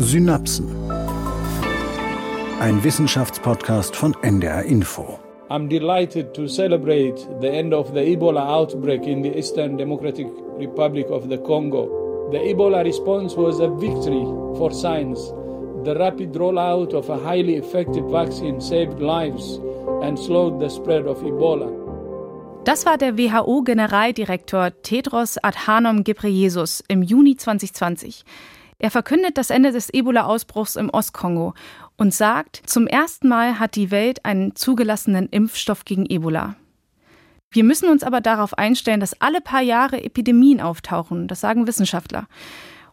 Synapsen. Ein Wissenschaftspodcast von NDR Info. I'm delighted to celebrate the end of the Ebola outbreak in the Eastern Democratic Republic of the Congo. The Ebola response was a victory for science. The rapid rollout of a highly effective vaccine saved lives and slowed the spread of Ebola. Das war der WHO-Generaldirektor Tedros Adhanom Ghebreyesus im Juni 2020. Er verkündet das Ende des Ebola-Ausbruchs im Ostkongo und sagt, zum ersten Mal hat die Welt einen zugelassenen Impfstoff gegen Ebola. Wir müssen uns aber darauf einstellen, dass alle paar Jahre Epidemien auftauchen, das sagen Wissenschaftler.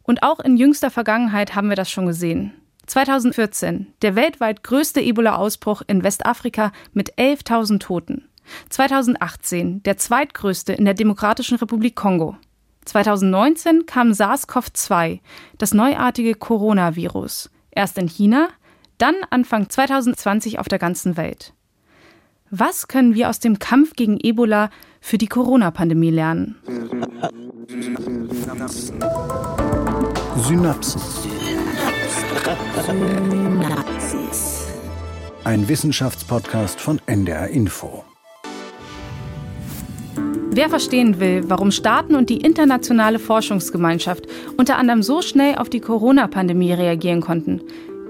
Und auch in jüngster Vergangenheit haben wir das schon gesehen. 2014, der weltweit größte Ebola-Ausbruch in Westafrika mit 11.000 Toten. 2018, der zweitgrößte in der Demokratischen Republik Kongo. 2019 kam SARS-CoV-2, das neuartige Coronavirus. Erst in China, dann Anfang 2020 auf der ganzen Welt. Was können wir aus dem Kampf gegen Ebola für die Corona-Pandemie lernen? Synapsen. Ein Wissenschaftspodcast von NDR Info. Wer verstehen will, warum Staaten und die internationale Forschungsgemeinschaft unter anderem so schnell auf die Corona-Pandemie reagieren konnten,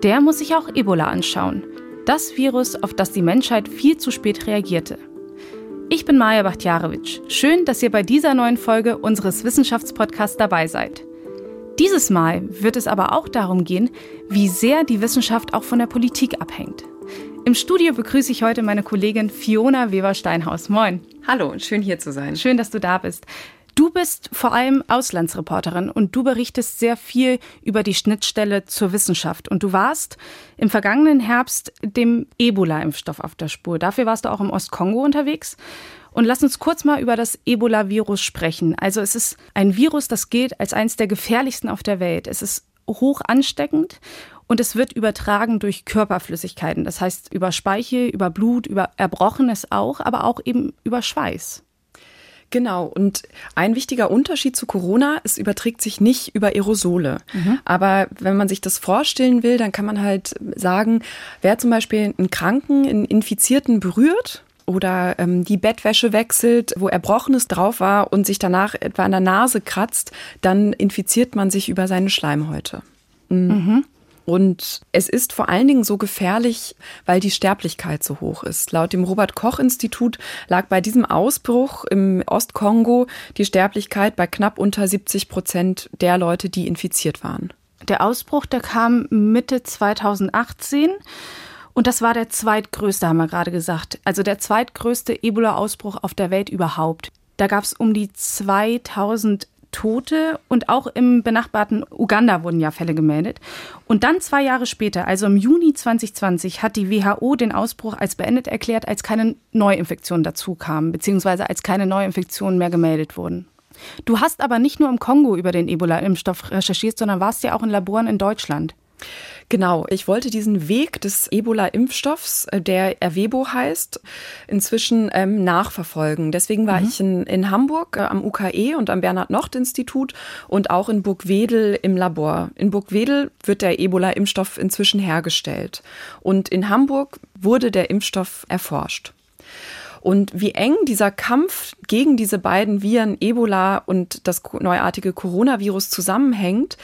der muss sich auch Ebola anschauen. Das Virus, auf das die Menschheit viel zu spät reagierte. Ich bin Maja Bachtjarewitsch. Schön, dass ihr bei dieser neuen Folge unseres Wissenschaftspodcasts dabei seid. Dieses Mal wird es aber auch darum gehen, wie sehr die Wissenschaft auch von der Politik abhängt. Im Studio begrüße ich heute meine Kollegin Fiona Weber-Steinhaus. Moin. Hallo, schön hier zu sein. Schön, dass du da bist. Du bist vor allem Auslandsreporterin und du berichtest sehr viel über die Schnittstelle zur Wissenschaft. Und du warst im vergangenen Herbst dem Ebola-Impfstoff auf der Spur. Dafür warst du auch im Ostkongo unterwegs. Und lass uns kurz mal über das Ebola-Virus sprechen. Also es ist ein Virus, das gilt als eines der gefährlichsten auf der Welt. Es ist hoch ansteckend und es wird übertragen durch Körperflüssigkeiten. Das heißt über Speichel, über Blut, über Erbrochenes auch, aber auch eben über Schweiß. Genau. Und ein wichtiger Unterschied zu Corona, es überträgt sich nicht über Aerosole. Mhm. Aber wenn man sich das vorstellen will, dann kann man halt sagen, wer zum Beispiel einen Kranken, einen Infizierten berührt, oder ähm, die Bettwäsche wechselt, wo Erbrochenes drauf war und sich danach etwa an der Nase kratzt, dann infiziert man sich über seine Schleimhäute. Mhm. Mhm. Und es ist vor allen Dingen so gefährlich, weil die Sterblichkeit so hoch ist. Laut dem Robert Koch Institut lag bei diesem Ausbruch im Ostkongo die Sterblichkeit bei knapp unter 70 Prozent der Leute, die infiziert waren. Der Ausbruch, der kam Mitte 2018. Und das war der zweitgrößte, haben wir gerade gesagt. Also der zweitgrößte Ebola-Ausbruch auf der Welt überhaupt. Da gab es um die 2000 Tote und auch im benachbarten Uganda wurden ja Fälle gemeldet. Und dann zwei Jahre später, also im Juni 2020, hat die WHO den Ausbruch als beendet erklärt, als keine Neuinfektionen dazu kamen, beziehungsweise als keine Neuinfektionen mehr gemeldet wurden. Du hast aber nicht nur im Kongo über den Ebola-Impfstoff recherchiert, sondern warst ja auch in Laboren in Deutschland. Genau, ich wollte diesen Weg des Ebola-Impfstoffs, äh, der Erwebo heißt, inzwischen ähm, nachverfolgen. Deswegen war mhm. ich in, in Hamburg äh, am UKE und am Bernhard-Nocht-Institut und auch in Burgwedel im Labor. In Burgwedel wird der Ebola-Impfstoff inzwischen hergestellt. Und in Hamburg wurde der Impfstoff erforscht. Und wie eng dieser Kampf gegen diese beiden Viren, Ebola und das neuartige Coronavirus zusammenhängt,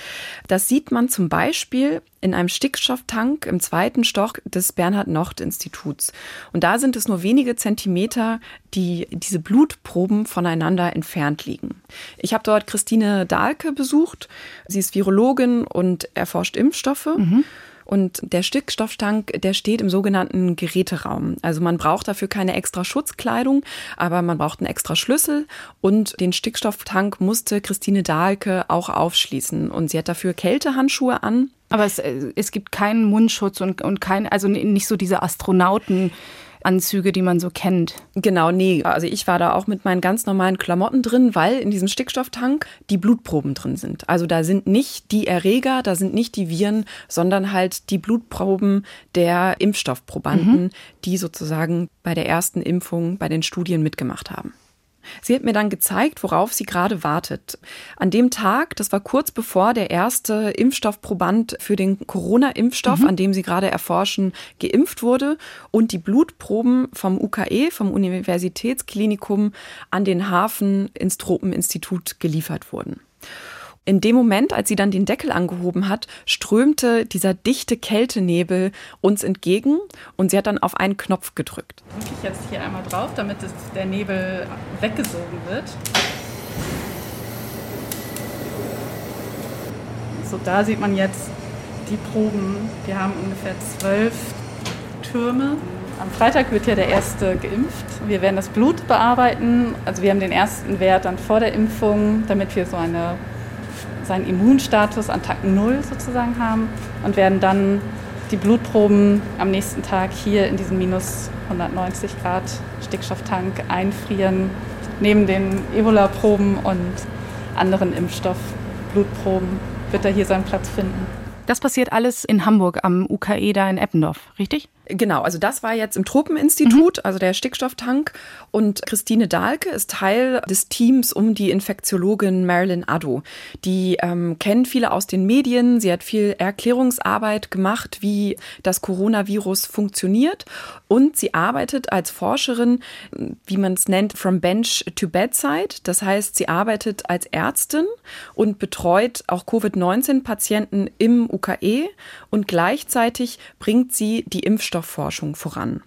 das sieht man zum Beispiel in einem Stickstofftank im zweiten Stock des Bernhard-Nocht-Instituts. Und da sind es nur wenige Zentimeter, die diese Blutproben voneinander entfernt liegen. Ich habe dort Christine Dahlke besucht. Sie ist Virologin und erforscht Impfstoffe. Mhm. Und der Stickstofftank, der steht im sogenannten Geräteraum. Also man braucht dafür keine extra Schutzkleidung, aber man braucht einen extra Schlüssel und den Stickstofftank musste Christine Dahlke auch aufschließen. Und sie hat dafür Kältehandschuhe an. Aber es, äh, es gibt keinen Mundschutz und, und kein, also nicht so diese Astronauten. Anzüge, die man so kennt. Genau, nee. Also ich war da auch mit meinen ganz normalen Klamotten drin, weil in diesem Stickstofftank die Blutproben drin sind. Also da sind nicht die Erreger, da sind nicht die Viren, sondern halt die Blutproben der Impfstoffprobanden, mhm. die sozusagen bei der ersten Impfung bei den Studien mitgemacht haben. Sie hat mir dann gezeigt, worauf sie gerade wartet. An dem Tag, das war kurz bevor der erste Impfstoffproband für den Corona-Impfstoff, mhm. an dem sie gerade erforschen, geimpft wurde und die Blutproben vom UKE, vom Universitätsklinikum, an den Hafen ins Tropeninstitut geliefert wurden. In dem Moment, als sie dann den Deckel angehoben hat, strömte dieser dichte Kältenebel uns entgegen und sie hat dann auf einen Knopf gedrückt. Drücke ich jetzt hier einmal drauf, damit der Nebel weggesogen wird. So, da sieht man jetzt die Proben. Wir haben ungefähr zwölf Türme. Am Freitag wird ja der erste geimpft. Wir werden das Blut bearbeiten. Also wir haben den ersten Wert dann vor der Impfung, damit wir so eine seinen Immunstatus an Tag 0 sozusagen haben und werden dann die Blutproben am nächsten Tag hier in diesen minus 190 Grad Stickstofftank einfrieren, neben den Ebola-Proben und anderen Impfstoff-Blutproben wird er hier seinen Platz finden. Das passiert alles in Hamburg am UKE da in Eppendorf, richtig? Genau, also das war jetzt im Tropeninstitut, mhm. also der Stickstofftank. Und Christine Dahlke ist Teil des Teams um die Infektiologin Marilyn Addo. Die ähm, kennen viele aus den Medien. Sie hat viel Erklärungsarbeit gemacht, wie das Coronavirus funktioniert. Und sie arbeitet als Forscherin, wie man es nennt, from bench to bedside. Das heißt, sie arbeitet als Ärztin und betreut auch Covid-19-Patienten im UKE. Und gleichzeitig bringt sie die Impfstoffe Impfstoffforschung voran.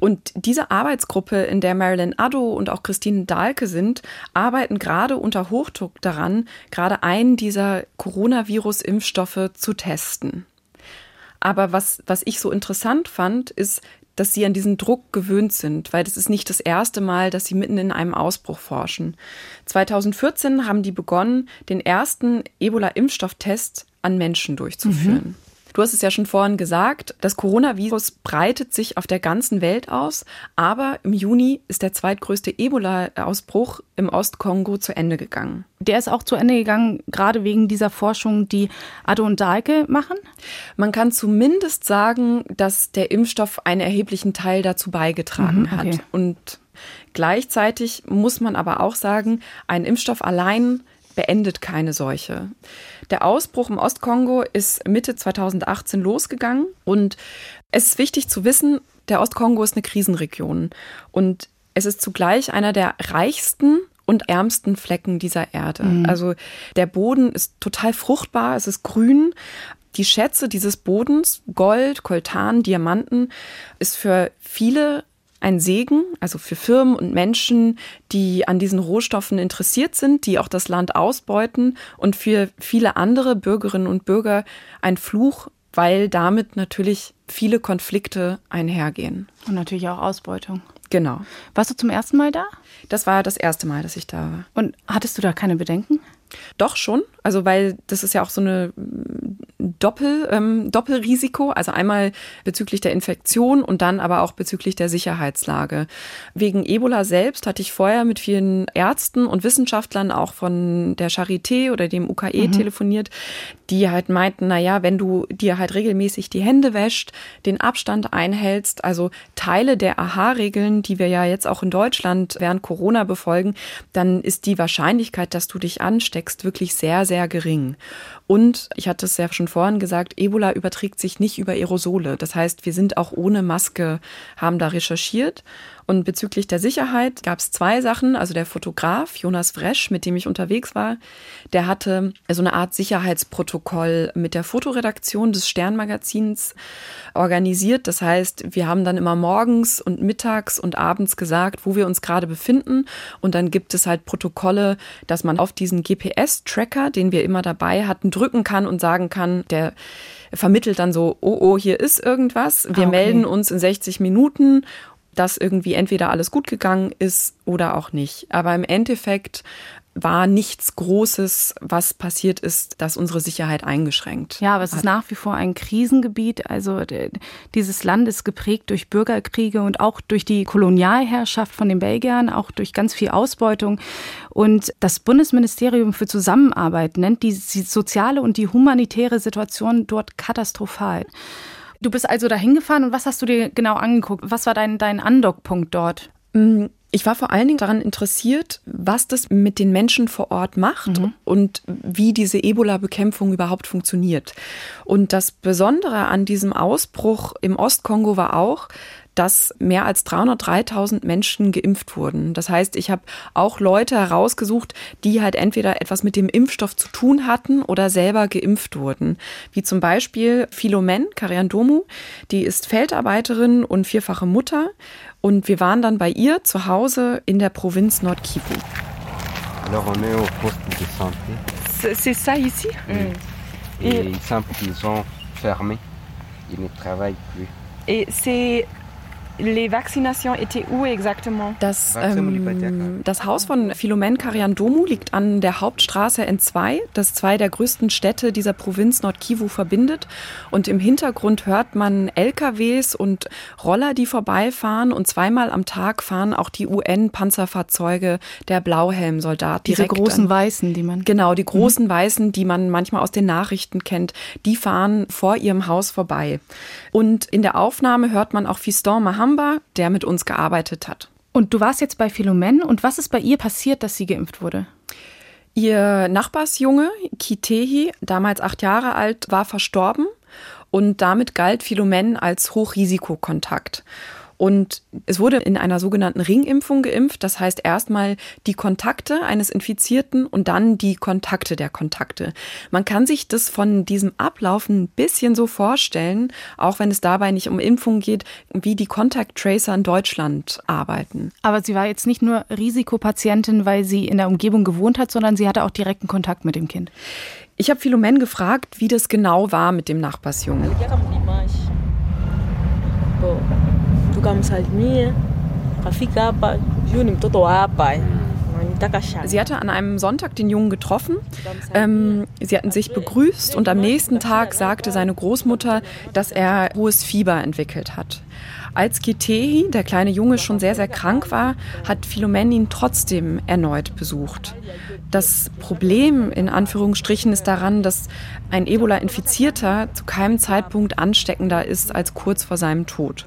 Und diese Arbeitsgruppe, in der Marilyn Addo und auch Christine Dahlke sind, arbeiten gerade unter Hochdruck daran, gerade einen dieser Coronavirus-Impfstoffe zu testen. Aber was, was ich so interessant fand, ist, dass sie an diesen Druck gewöhnt sind, weil das ist nicht das erste Mal, dass sie mitten in einem Ausbruch forschen. 2014 haben die begonnen, den ersten Ebola-Impfstofftest an Menschen durchzuführen. Mhm. Du hast es ja schon vorhin gesagt, das Coronavirus breitet sich auf der ganzen Welt aus, aber im Juni ist der zweitgrößte Ebola-Ausbruch im Ostkongo zu Ende gegangen. Der ist auch zu Ende gegangen, gerade wegen dieser Forschung, die Addo und Dahlke machen? Man kann zumindest sagen, dass der Impfstoff einen erheblichen Teil dazu beigetragen mhm, okay. hat. Und gleichzeitig muss man aber auch sagen, ein Impfstoff allein beendet keine Seuche. Der Ausbruch im Ostkongo ist Mitte 2018 losgegangen und es ist wichtig zu wissen, der Ostkongo ist eine Krisenregion und es ist zugleich einer der reichsten und ärmsten Flecken dieser Erde. Mhm. Also der Boden ist total fruchtbar, es ist grün. Die Schätze dieses Bodens, Gold, Koltan, Diamanten, ist für viele ein Segen, also für Firmen und Menschen, die an diesen Rohstoffen interessiert sind, die auch das Land ausbeuten und für viele andere Bürgerinnen und Bürger ein Fluch, weil damit natürlich viele Konflikte einhergehen. Und natürlich auch Ausbeutung. Genau. Warst du zum ersten Mal da? Das war das erste Mal, dass ich da war. Und hattest du da keine Bedenken? Doch schon, also weil das ist ja auch so eine Doppel, ähm, Doppelrisiko, also einmal bezüglich der Infektion und dann aber auch bezüglich der Sicherheitslage. Wegen Ebola selbst hatte ich vorher mit vielen Ärzten und Wissenschaftlern auch von der Charité oder dem UKE mhm. telefoniert, die halt meinten, na ja, wenn du dir halt regelmäßig die Hände wäscht, den Abstand einhältst, also Teile der AHA-Regeln, die wir ja jetzt auch in Deutschland während Corona befolgen, dann ist die Wahrscheinlichkeit, dass du dich ansteckst, wirklich sehr, sehr gering. Und ich hatte es ja schon vorhin gesagt, Ebola überträgt sich nicht über Aerosole. Das heißt, wir sind auch ohne Maske, haben da recherchiert und bezüglich der Sicherheit gab es zwei Sachen. Also der Fotograf Jonas Fresch, mit dem ich unterwegs war, der hatte so eine Art Sicherheitsprotokoll mit der Fotoredaktion des Sternmagazins organisiert. Das heißt, wir haben dann immer morgens und mittags und abends gesagt, wo wir uns gerade befinden. Und dann gibt es halt Protokolle, dass man auf diesen GPS-Tracker, den wir immer dabei hatten, drücken kann und sagen kann, der vermittelt dann so, oh, oh, hier ist irgendwas. Wir ah, okay. melden uns in 60 Minuten dass irgendwie entweder alles gut gegangen ist oder auch nicht. Aber im Endeffekt war nichts Großes, was passiert ist, das unsere Sicherheit eingeschränkt. Ja, aber es ist nach wie vor ein Krisengebiet. Also dieses Land ist geprägt durch Bürgerkriege und auch durch die Kolonialherrschaft von den Belgiern, auch durch ganz viel Ausbeutung. Und das Bundesministerium für Zusammenarbeit nennt die soziale und die humanitäre Situation dort katastrophal. Du bist also da hingefahren und was hast du dir genau angeguckt? Was war dein, dein Andockpunkt dort? Mm, Ich war vor allen Dingen daran interessiert, was das mit den Menschen vor Ort macht mhm. und wie diese Ebola-Bekämpfung überhaupt funktioniert. Und das Besondere an diesem Ausbruch im Ostkongo war auch, dass mehr als 303.000 Menschen geimpft wurden. Das heißt, ich habe auch Leute herausgesucht, die halt entweder etwas mit dem Impfstoff zu tun hatten oder selber geimpft wurden. Wie zum Beispiel Philomen Kariandomu, die ist Feldarbeiterin und vierfache Mutter. Und wir waren dann bei ihr zu Hause in der Provinz Nord-Kivu. Alors on est au poste de santé. C'est ça ici? Mm. Et ils sont, ils ont fermé. Ils ne travaillent plus. Et c'est Les vaccinations étaient où exactement? Das, ähm, das Haus von Philomen Kariandomu liegt an der Hauptstraße N2, das zwei der größten Städte dieser Provinz Nordkivu verbindet. Und im Hintergrund hört man LKWs und Roller, die vorbeifahren. Und zweimal am Tag fahren auch die UN-Panzerfahrzeuge der Blauhelm-Soldat. Diese großen an. Weißen, die man. Genau, die großen mhm. Weißen, die man manchmal aus den Nachrichten kennt, die fahren vor ihrem Haus vorbei. Und in der Aufnahme hört man auch Fiston Maham Samba, der mit uns gearbeitet hat. Und du warst jetzt bei Philomen und was ist bei ihr passiert, dass sie geimpft wurde? Ihr Nachbarsjunge, Kitehi, damals acht Jahre alt, war verstorben und damit galt Philomen als Hochrisikokontakt. Und es wurde in einer sogenannten Ringimpfung geimpft. Das heißt erstmal die Kontakte eines Infizierten und dann die Kontakte der Kontakte. Man kann sich das von diesem Ablauf ein bisschen so vorstellen, auch wenn es dabei nicht um Impfung geht, wie die Contact Tracer in Deutschland arbeiten. Aber sie war jetzt nicht nur Risikopatientin, weil sie in der Umgebung gewohnt hat, sondern sie hatte auch direkten Kontakt mit dem Kind. Ich habe Philomen gefragt, wie das genau war mit dem Nachbarsjungen tukamsalimie kafika hapa juu ni mtoto wa hapa Sie hatte an einem Sonntag den Jungen getroffen. Ähm, sie hatten sich begrüßt und am nächsten Tag sagte seine Großmutter, dass er hohes Fieber entwickelt hat. Als Kitehi, der kleine Junge, schon sehr, sehr krank war, hat Philomen ihn trotzdem erneut besucht. Das Problem in Anführungsstrichen ist daran, dass ein Ebola-Infizierter zu keinem Zeitpunkt ansteckender ist als kurz vor seinem Tod.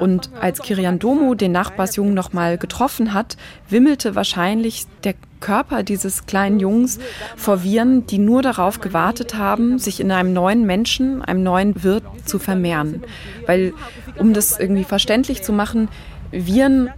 Und als Kirian Domo den Nachbarsjungen nochmal getroffen hat, wimmelte wahrscheinlich der Körper dieses kleinen Jungs vor Viren, die nur darauf gewartet haben, sich in einem neuen Menschen, einem neuen Wirt zu vermehren. Weil, um das irgendwie verständlich zu machen, Viren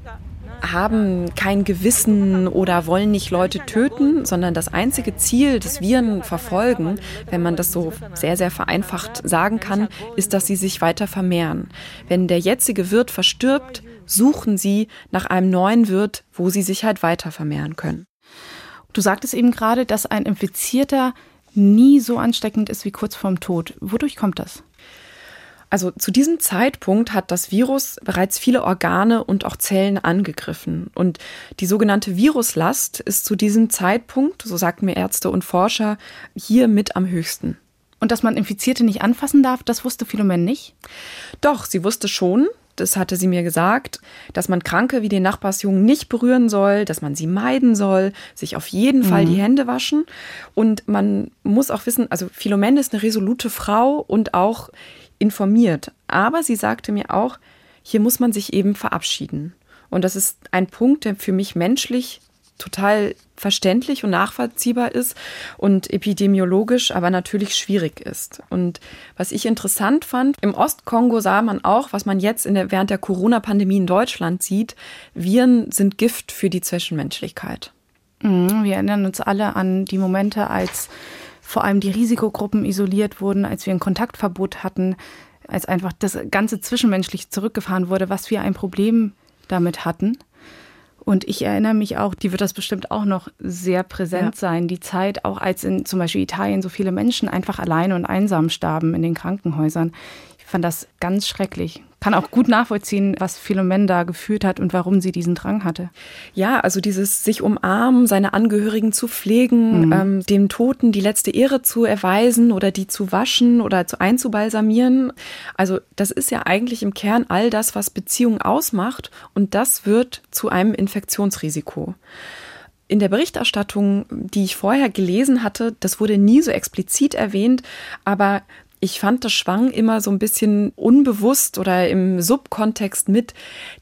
haben kein Gewissen oder wollen nicht Leute töten, sondern das einzige Ziel, das Viren verfolgen, wenn man das so sehr, sehr vereinfacht sagen kann, ist, dass sie sich weiter vermehren. Wenn der jetzige Wirt verstirbt, suchen sie nach einem neuen Wirt, wo sie sich halt weiter vermehren können. Du sagtest eben gerade, dass ein Infizierter nie so ansteckend ist wie kurz vorm Tod. Wodurch kommt das? Also zu diesem Zeitpunkt hat das Virus bereits viele Organe und auch Zellen angegriffen. Und die sogenannte Viruslast ist zu diesem Zeitpunkt, so sagten mir Ärzte und Forscher, hier mit am höchsten. Und dass man Infizierte nicht anfassen darf, das wusste Philomen nicht? Doch, sie wusste schon, das hatte sie mir gesagt, dass man Kranke wie den Nachbarsjungen nicht berühren soll, dass man sie meiden soll, sich auf jeden Fall die mhm. Hände waschen. Und man muss auch wissen, also Philomene ist eine resolute Frau und auch informiert. Aber sie sagte mir auch, hier muss man sich eben verabschieden. Und das ist ein Punkt, der für mich menschlich total verständlich und nachvollziehbar ist und epidemiologisch aber natürlich schwierig ist. Und was ich interessant fand, im Ostkongo sah man auch, was man jetzt der, während der Corona-Pandemie in Deutschland sieht, Viren sind Gift für die Zwischenmenschlichkeit. Mhm, wir erinnern uns alle an die Momente, als vor allem die Risikogruppen isoliert wurden, als wir ein Kontaktverbot hatten, als einfach das ganze zwischenmenschlich zurückgefahren wurde, was wir ein Problem damit hatten. Und ich erinnere mich auch, die wird das bestimmt auch noch sehr präsent ja. sein, die Zeit, auch als in zum Beispiel Italien so viele Menschen einfach alleine und einsam starben in den Krankenhäusern. Ich fand das ganz schrecklich kann auch gut nachvollziehen, was Philomen da geführt hat und warum sie diesen Drang hatte. Ja, also dieses sich umarmen, seine Angehörigen zu pflegen, mhm. ähm, dem Toten die letzte Ehre zu erweisen oder die zu waschen oder zu einzubalsamieren. Also das ist ja eigentlich im Kern all das, was Beziehungen ausmacht und das wird zu einem Infektionsrisiko. In der Berichterstattung, die ich vorher gelesen hatte, das wurde nie so explizit erwähnt, aber ich fand, das schwang immer so ein bisschen unbewusst oder im Subkontext mit.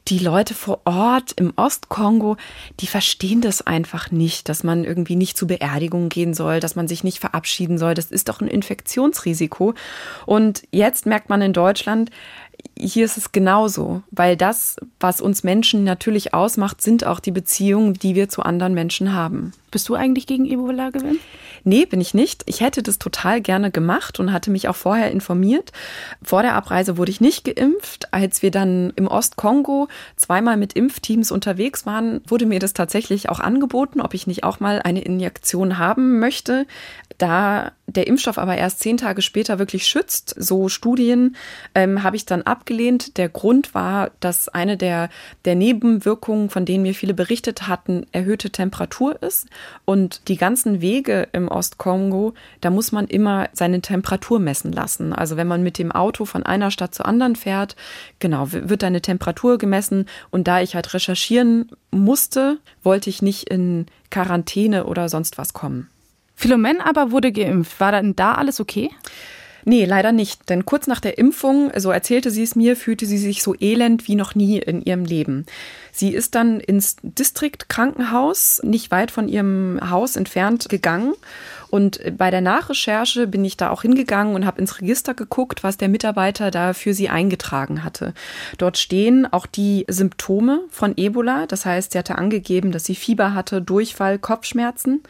Die Leute vor Ort im Ostkongo, die verstehen das einfach nicht, dass man irgendwie nicht zu Beerdigungen gehen soll, dass man sich nicht verabschieden soll. Das ist doch ein Infektionsrisiko. Und jetzt merkt man in Deutschland, hier ist es genauso, weil das, was uns Menschen natürlich ausmacht, sind auch die Beziehungen, die wir zu anderen Menschen haben. Bist du eigentlich gegen Ebola gewinnt? Nee, bin ich nicht. Ich hätte das total gerne gemacht und hatte mich auch vorher informiert. Vor der Abreise wurde ich nicht geimpft. Als wir dann im Ostkongo zweimal mit Impfteams unterwegs waren, wurde mir das tatsächlich auch angeboten, ob ich nicht auch mal eine Injektion haben möchte. Da der Impfstoff aber erst zehn Tage später wirklich schützt, so Studien, ähm, habe ich dann abgelehnt. Der Grund war, dass eine der, der Nebenwirkungen, von denen mir viele berichtet hatten, erhöhte Temperatur ist. Und die ganzen Wege im Ostkongo, da muss man immer seine Temperatur messen lassen. Also wenn man mit dem Auto von einer Stadt zur anderen fährt, genau, wird deine Temperatur gemessen. Und da ich halt recherchieren musste, wollte ich nicht in Quarantäne oder sonst was kommen. Philomen aber wurde geimpft. War dann da alles okay? Nee, leider nicht. Denn kurz nach der Impfung, so erzählte sie es mir, fühlte sie sich so elend wie noch nie in ihrem Leben. Sie ist dann ins Distriktkrankenhaus, nicht weit von ihrem Haus entfernt, gegangen. Und bei der Nachrecherche bin ich da auch hingegangen und habe ins Register geguckt, was der Mitarbeiter da für sie eingetragen hatte. Dort stehen auch die Symptome von Ebola. Das heißt, sie hatte angegeben, dass sie Fieber hatte, Durchfall, Kopfschmerzen.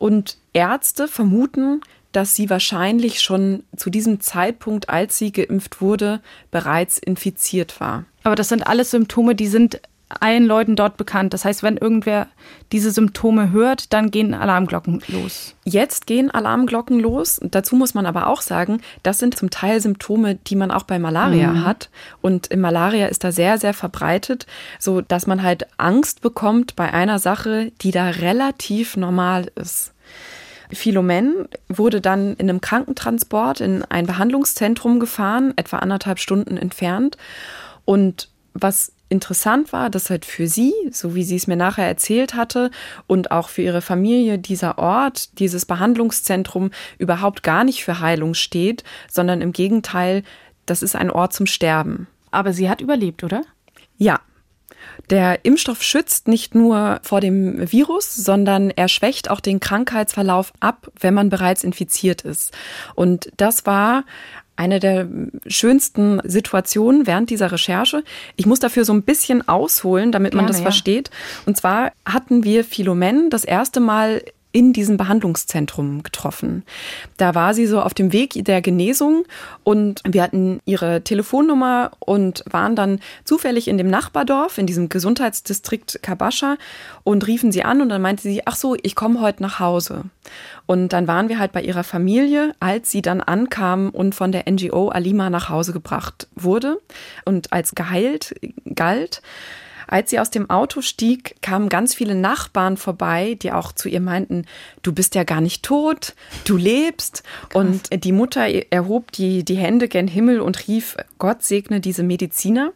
Und Ärzte vermuten, dass sie wahrscheinlich schon zu diesem Zeitpunkt, als sie geimpft wurde, bereits infiziert war. Aber das sind alles Symptome, die sind allen Leuten dort bekannt. Das heißt, wenn irgendwer diese Symptome hört, dann gehen Alarmglocken los. Jetzt gehen Alarmglocken los. Dazu muss man aber auch sagen, das sind zum Teil Symptome, die man auch bei Malaria mhm. hat. Und in Malaria ist da sehr, sehr verbreitet, so dass man halt Angst bekommt bei einer Sache, die da relativ normal ist. Philomen wurde dann in einem Krankentransport in ein Behandlungszentrum gefahren, etwa anderthalb Stunden entfernt. Und was interessant war, dass halt für sie, so wie sie es mir nachher erzählt hatte, und auch für ihre Familie dieser Ort, dieses Behandlungszentrum überhaupt gar nicht für Heilung steht, sondern im Gegenteil, das ist ein Ort zum Sterben. Aber sie hat überlebt, oder? Ja, der Impfstoff schützt nicht nur vor dem Virus, sondern er schwächt auch den Krankheitsverlauf ab, wenn man bereits infiziert ist. Und das war eine der schönsten Situationen während dieser Recherche. Ich muss dafür so ein bisschen ausholen, damit man Gerne, das versteht. Und zwar hatten wir Philomen das erste Mal in diesem Behandlungszentrum getroffen. Da war sie so auf dem Weg der Genesung und wir hatten ihre Telefonnummer und waren dann zufällig in dem Nachbardorf, in diesem Gesundheitsdistrikt Kabascha und riefen sie an und dann meinte sie, ach so, ich komme heute nach Hause. Und dann waren wir halt bei ihrer Familie, als sie dann ankam und von der NGO Alima nach Hause gebracht wurde und als geheilt galt. Als sie aus dem Auto stieg, kamen ganz viele Nachbarn vorbei, die auch zu ihr meinten, du bist ja gar nicht tot, du lebst. Krass. Und die Mutter erhob die, die Hände gen Himmel und rief, Gott segne diese Mediziner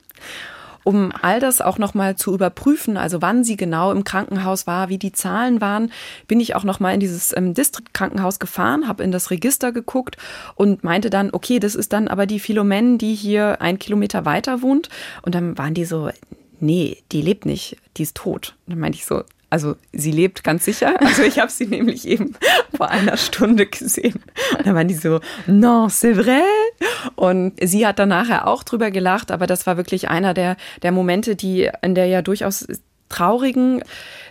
um all das auch nochmal zu überprüfen, also wann sie genau im Krankenhaus war, wie die Zahlen waren, bin ich auch nochmal in dieses ähm, Distriktkrankenhaus gefahren, habe in das Register geguckt und meinte dann, okay, das ist dann aber die Philomen, die hier ein Kilometer weiter wohnt. Und dann waren die so, nee, die lebt nicht, die ist tot. Und dann meinte ich so, also sie lebt ganz sicher. Also ich habe sie nämlich eben vor einer Stunde gesehen. Und dann waren die so, non, c'est vrai. Und sie hat dann nachher auch drüber gelacht, aber das war wirklich einer der, der Momente, die in der ja durchaus traurigen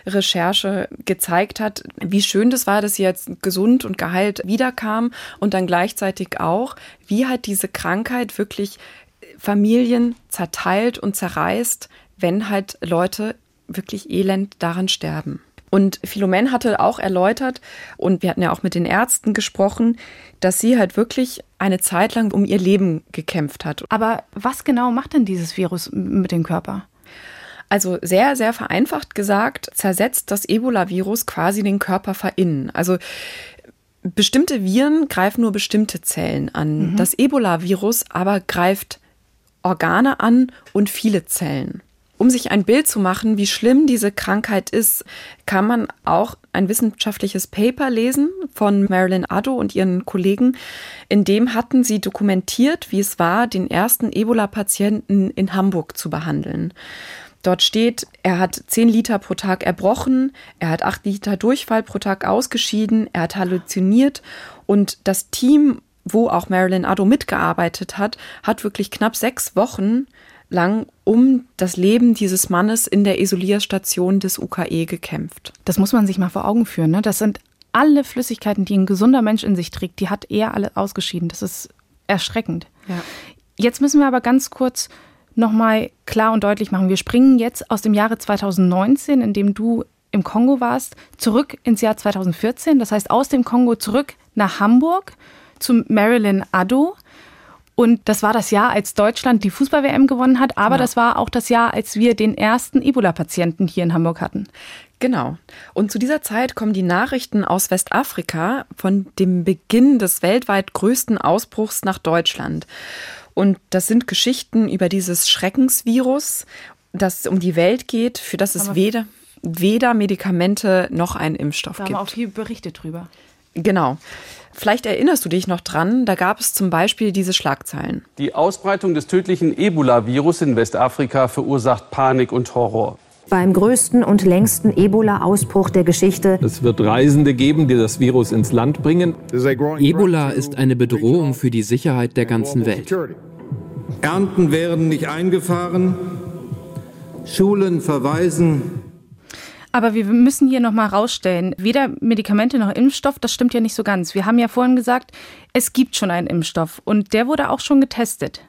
Recherche gezeigt hat, wie schön das war, dass sie jetzt gesund und geheilt wiederkam und dann gleichzeitig auch, wie halt diese Krankheit wirklich Familien zerteilt und zerreißt, wenn halt Leute wirklich elend daran sterben. Und Philomen hatte auch erläutert, und wir hatten ja auch mit den Ärzten gesprochen, dass sie halt wirklich eine Zeit lang um ihr Leben gekämpft hat. Aber was genau macht denn dieses Virus mit dem Körper? Also sehr, sehr vereinfacht gesagt, zersetzt das Ebola-Virus quasi den Körper verinnen. Also bestimmte Viren greifen nur bestimmte Zellen an. Mhm. Das Ebola-Virus aber greift Organe an und viele Zellen. Um sich ein Bild zu machen, wie schlimm diese Krankheit ist, kann man auch ein wissenschaftliches Paper lesen von Marilyn Addo und ihren Kollegen. In dem hatten sie dokumentiert, wie es war, den ersten Ebola-Patienten in Hamburg zu behandeln. Dort steht, er hat 10 Liter pro Tag erbrochen, er hat 8 Liter Durchfall pro Tag ausgeschieden, er hat halluziniert und das Team, wo auch Marilyn Addo mitgearbeitet hat, hat wirklich knapp sechs Wochen lang um das Leben dieses Mannes in der Isolierstation des UKE gekämpft. Das muss man sich mal vor Augen führen. Ne? Das sind alle Flüssigkeiten, die ein gesunder Mensch in sich trägt, die hat er alle ausgeschieden. Das ist erschreckend. Ja. Jetzt müssen wir aber ganz kurz nochmal klar und deutlich machen. Wir springen jetzt aus dem Jahre 2019, in dem du im Kongo warst, zurück ins Jahr 2014. Das heißt, aus dem Kongo zurück nach Hamburg zu Marilyn Addo. Und das war das Jahr, als Deutschland die Fußball-WM gewonnen hat, aber ja. das war auch das Jahr, als wir den ersten Ebola-Patienten hier in Hamburg hatten. Genau. Und zu dieser Zeit kommen die Nachrichten aus Westafrika von dem Beginn des weltweit größten Ausbruchs nach Deutschland. Und das sind Geschichten über dieses Schreckensvirus, das um die Welt geht, für das es weder, weder Medikamente noch einen Impfstoff da gibt. Da haben wir auch viel Berichte drüber. Genau. Vielleicht erinnerst du dich noch dran, da gab es zum Beispiel diese Schlagzeilen. Die Ausbreitung des tödlichen Ebola-Virus in Westafrika verursacht Panik und Horror. Beim größten und längsten Ebola-Ausbruch der Geschichte. Es wird Reisende geben, die das Virus ins Land bringen. Ebola ist eine Bedrohung für die Sicherheit der ganzen Welt. Ernten werden nicht eingefahren, Schulen verweisen, aber wir müssen hier nochmal rausstellen, weder Medikamente noch Impfstoff, das stimmt ja nicht so ganz. Wir haben ja vorhin gesagt, es gibt schon einen Impfstoff und der wurde auch schon getestet.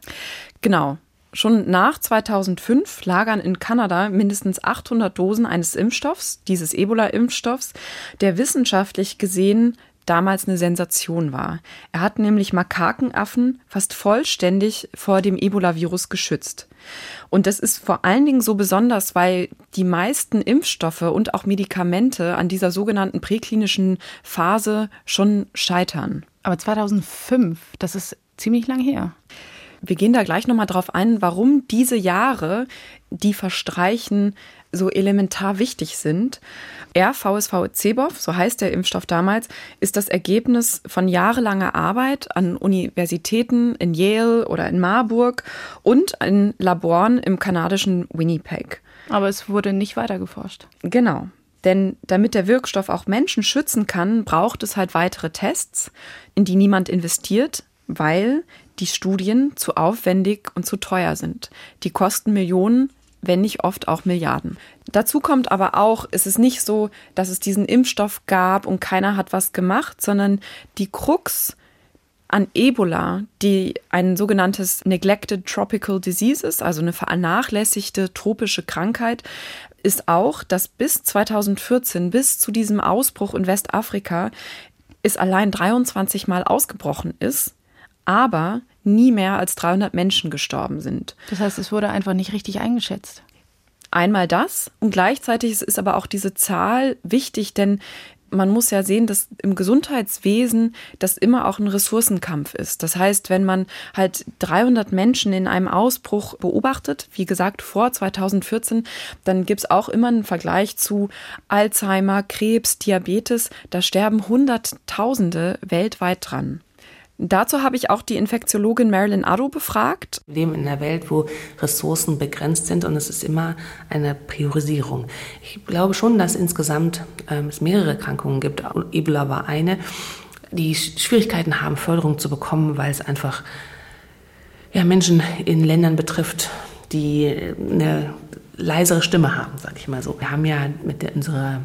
Genau. Schon nach 2005 lagern in Kanada mindestens 800 Dosen eines Impfstoffs, dieses Ebola-Impfstoffs, der wissenschaftlich gesehen damals eine Sensation war. Er hat nämlich Makakenaffen fast vollständig vor dem Ebola-Virus geschützt. Und das ist vor allen Dingen so besonders, weil die meisten Impfstoffe und auch Medikamente an dieser sogenannten präklinischen Phase schon scheitern. Aber 2005, das ist ziemlich lang her. Wir gehen da gleich nochmal drauf ein, warum diese Jahre, die verstreichen, so elementar wichtig sind. RVSV CEBOV, so heißt der Impfstoff damals, ist das Ergebnis von jahrelanger Arbeit an Universitäten in Yale oder in Marburg und in Laboren im kanadischen Winnipeg. Aber es wurde nicht weiter geforscht. Genau. Denn damit der Wirkstoff auch Menschen schützen kann, braucht es halt weitere Tests, in die niemand investiert, weil die Studien zu aufwendig und zu teuer sind. Die kosten Millionen, wenn nicht oft auch Milliarden. Dazu kommt aber auch, es ist nicht so, dass es diesen Impfstoff gab und keiner hat was gemacht, sondern die Krux an Ebola, die ein sogenanntes Neglected Tropical Disease ist, also eine vernachlässigte tropische Krankheit, ist auch, dass bis 2014, bis zu diesem Ausbruch in Westafrika, es allein 23 Mal ausgebrochen ist, aber nie mehr als 300 Menschen gestorben sind. Das heißt, es wurde einfach nicht richtig eingeschätzt. Einmal das und gleichzeitig ist aber auch diese Zahl wichtig, denn man muss ja sehen, dass im Gesundheitswesen das immer auch ein Ressourcenkampf ist. Das heißt, wenn man halt 300 Menschen in einem Ausbruch beobachtet, wie gesagt vor 2014, dann gibt es auch immer einen Vergleich zu Alzheimer, Krebs, Diabetes. Da sterben Hunderttausende weltweit dran. Dazu habe ich auch die Infektiologin Marilyn Addo befragt. Wir leben in einer Welt, wo Ressourcen begrenzt sind und es ist immer eine Priorisierung. Ich glaube schon, dass insgesamt ähm, es mehrere Erkrankungen gibt. Ebola war eine, die Schwierigkeiten haben, Förderung zu bekommen, weil es einfach ja, Menschen in Ländern betrifft, die eine leisere Stimme haben, sage ich mal so. Wir haben ja mit der, unserer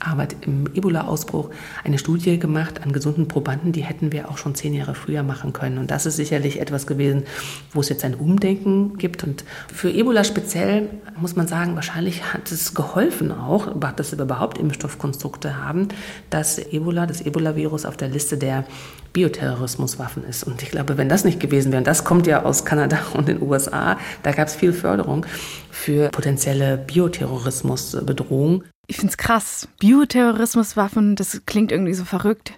Arbeit im Ebola-Ausbruch eine Studie gemacht an gesunden Probanden, die hätten wir auch schon zehn Jahre früher machen können. Und das ist sicherlich etwas gewesen, wo es jetzt ein Umdenken gibt. Und für Ebola speziell muss man sagen, wahrscheinlich hat es geholfen auch, dass wir überhaupt Impfstoffkonstrukte haben, dass Ebola, das Ebola-Virus auf der Liste der Bioterrorismuswaffen ist. Und ich glaube, wenn das nicht gewesen wäre, und das kommt ja aus Kanada und den USA, da gab es viel Förderung für potenzielle Bioterrorismusbedrohungen. Ich finde es krass. Bioterrorismuswaffen, das klingt irgendwie so verrückt.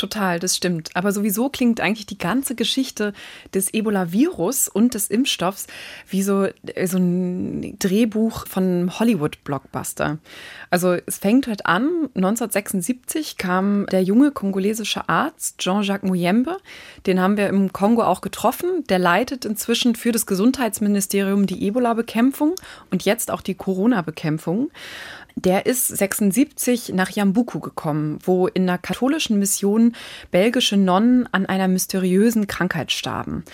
Total, das stimmt. Aber sowieso klingt eigentlich die ganze Geschichte des Ebola-Virus und des Impfstoffs wie so, äh, so ein Drehbuch von Hollywood-Blockbuster. Also es fängt halt an, 1976 kam der junge kongolesische Arzt Jean-Jacques Muyembe, den haben wir im Kongo auch getroffen. Der leitet inzwischen für das Gesundheitsministerium die Ebola-Bekämpfung und jetzt auch die Corona-Bekämpfung. Der ist 76 nach Yambuku gekommen, wo in einer katholischen Mission belgische Nonnen an einer mysteriösen Krankheit starben.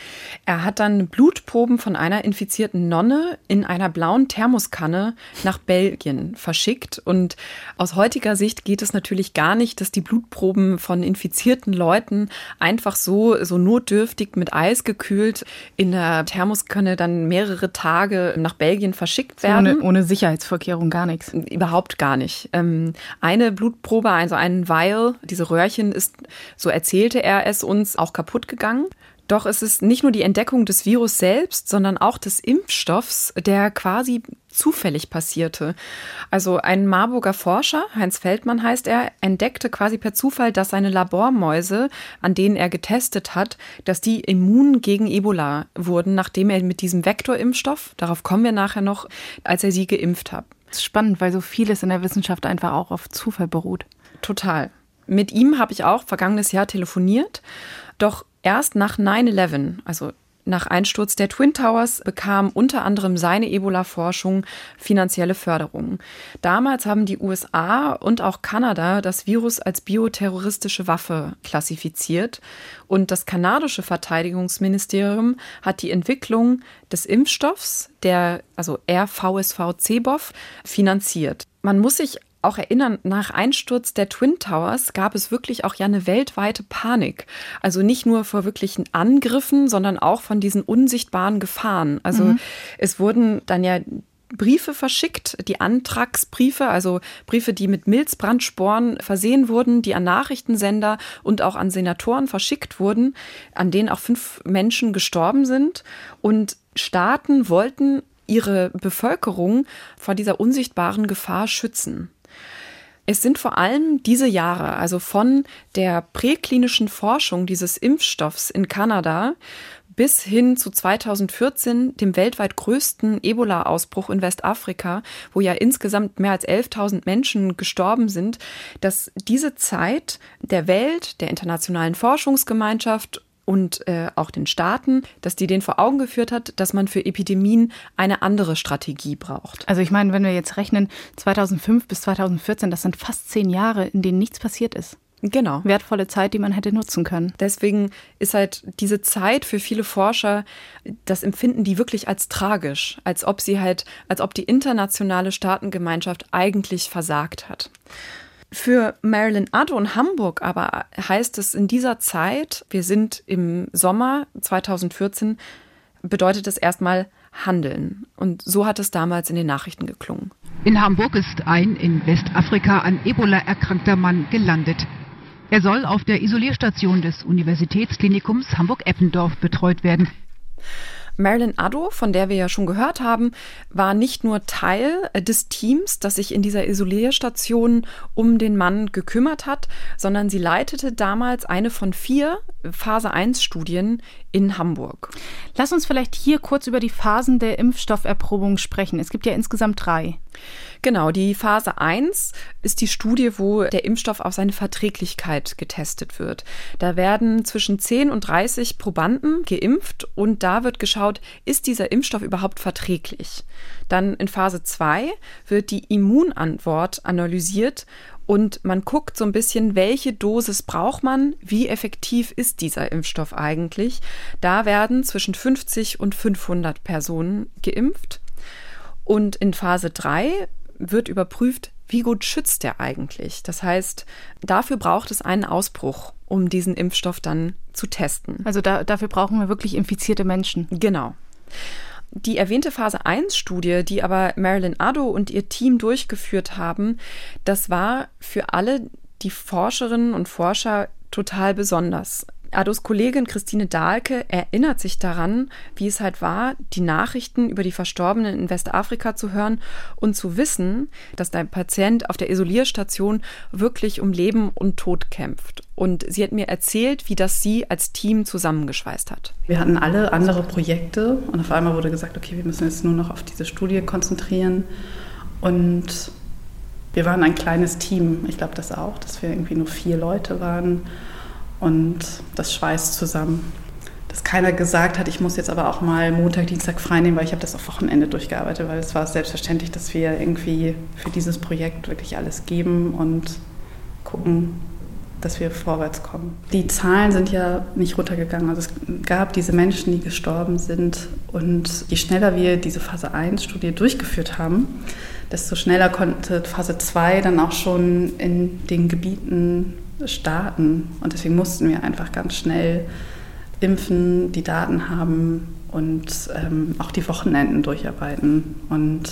Er hat dann Blutproben von einer infizierten Nonne in einer blauen Thermoskanne nach Belgien verschickt. Und aus heutiger Sicht geht es natürlich gar nicht, dass die Blutproben von infizierten Leuten einfach so, so notdürftig mit Eis gekühlt in der Thermoskanne dann mehrere Tage nach Belgien verschickt werden. Ohne, ohne Sicherheitsvorkehrung gar nichts. Überhaupt gar nicht. Ähm, eine Blutprobe, also ein Vial, diese Röhrchen ist, so erzählte er es uns, auch kaputt gegangen. Doch es ist nicht nur die Entdeckung des Virus selbst, sondern auch des Impfstoffs, der quasi zufällig passierte. Also ein Marburger Forscher, Heinz Feldmann heißt er, entdeckte quasi per Zufall, dass seine Labormäuse, an denen er getestet hat, dass die immun gegen Ebola wurden, nachdem er mit diesem Vektorimpfstoff, darauf kommen wir nachher noch, als er sie geimpft hat. Ist spannend, weil so vieles in der Wissenschaft einfach auch auf Zufall beruht. Total. Mit ihm habe ich auch vergangenes Jahr telefoniert. Doch erst nach 9-11, also nach Einsturz der Twin Towers bekam unter anderem seine Ebola-Forschung finanzielle Förderung. Damals haben die USA und auch Kanada das Virus als bioterroristische Waffe klassifiziert und das kanadische Verteidigungsministerium hat die Entwicklung des Impfstoffs, der also RVSV-CBOV, finanziert. Man muss sich auch erinnern, nach Einsturz der Twin Towers gab es wirklich auch ja eine weltweite Panik. Also nicht nur vor wirklichen Angriffen, sondern auch von diesen unsichtbaren Gefahren. Also mhm. es wurden dann ja Briefe verschickt, die Antragsbriefe, also Briefe, die mit Milzbrandsporen versehen wurden, die an Nachrichtensender und auch an Senatoren verschickt wurden, an denen auch fünf Menschen gestorben sind. Und Staaten wollten ihre Bevölkerung vor dieser unsichtbaren Gefahr schützen. Es sind vor allem diese Jahre, also von der präklinischen Forschung dieses Impfstoffs in Kanada bis hin zu 2014, dem weltweit größten Ebola-Ausbruch in Westafrika, wo ja insgesamt mehr als 11.000 Menschen gestorben sind, dass diese Zeit der Welt, der internationalen Forschungsgemeinschaft und äh, auch den Staaten, dass die den vor Augen geführt hat, dass man für Epidemien eine andere Strategie braucht. Also ich meine, wenn wir jetzt rechnen, 2005 bis 2014, das sind fast zehn Jahre, in denen nichts passiert ist. Genau. Wertvolle Zeit, die man hätte nutzen können. Deswegen ist halt diese Zeit für viele Forscher, das empfinden die wirklich als tragisch, als ob sie halt, als ob die internationale Staatengemeinschaft eigentlich versagt hat. Für Marilyn Addo in Hamburg aber heißt es in dieser Zeit, wir sind im Sommer 2014, bedeutet es erstmal handeln. Und so hat es damals in den Nachrichten geklungen. In Hamburg ist ein in Westafrika an Ebola erkrankter Mann gelandet. Er soll auf der Isolierstation des Universitätsklinikums Hamburg-Eppendorf betreut werden. Marilyn Addo, von der wir ja schon gehört haben, war nicht nur Teil des Teams, das sich in dieser Isolierstation um den Mann gekümmert hat, sondern sie leitete damals eine von vier Phase 1 Studien in Hamburg. Lass uns vielleicht hier kurz über die Phasen der Impfstofferprobung sprechen. Es gibt ja insgesamt drei. Genau, die Phase 1 ist die Studie, wo der Impfstoff auf seine Verträglichkeit getestet wird. Da werden zwischen 10 und 30 Probanden geimpft und da wird geschaut, ist dieser Impfstoff überhaupt verträglich. Dann in Phase 2 wird die Immunantwort analysiert und man guckt so ein bisschen, welche Dosis braucht man, wie effektiv ist dieser Impfstoff eigentlich. Da werden zwischen 50 und 500 Personen geimpft. Und in Phase 3 wird überprüft, wie gut schützt der eigentlich. Das heißt, dafür braucht es einen Ausbruch, um diesen Impfstoff dann zu testen. Also da, dafür brauchen wir wirklich infizierte Menschen. Genau. Die erwähnte Phase 1 Studie, die aber Marilyn Addo und ihr Team durchgeführt haben, das war für alle die Forscherinnen und Forscher total besonders. Ados Kollegin Christine Dahlke erinnert sich daran, wie es halt war, die Nachrichten über die Verstorbenen in Westafrika zu hören und zu wissen, dass der Patient auf der Isolierstation wirklich um Leben und Tod kämpft. Und sie hat mir erzählt, wie das sie als Team zusammengeschweißt hat. Wir hatten alle andere Projekte und auf einmal wurde gesagt, okay, wir müssen jetzt nur noch auf diese Studie konzentrieren. Und wir waren ein kleines Team. Ich glaube das auch, dass wir irgendwie nur vier Leute waren. Und das schweißt zusammen. Dass keiner gesagt hat, ich muss jetzt aber auch mal Montag, Dienstag frei nehmen, weil ich habe das auf Wochenende durchgearbeitet, weil es war selbstverständlich, dass wir irgendwie für dieses Projekt wirklich alles geben und gucken, dass wir vorwärts kommen. Die Zahlen sind ja nicht runtergegangen. Also es gab diese Menschen, die gestorben sind. Und je schneller wir diese Phase 1-Studie durchgeführt haben, desto schneller konnte Phase 2 dann auch schon in den Gebieten starten. Und deswegen mussten wir einfach ganz schnell impfen, die Daten haben und ähm, auch die Wochenenden durcharbeiten. Und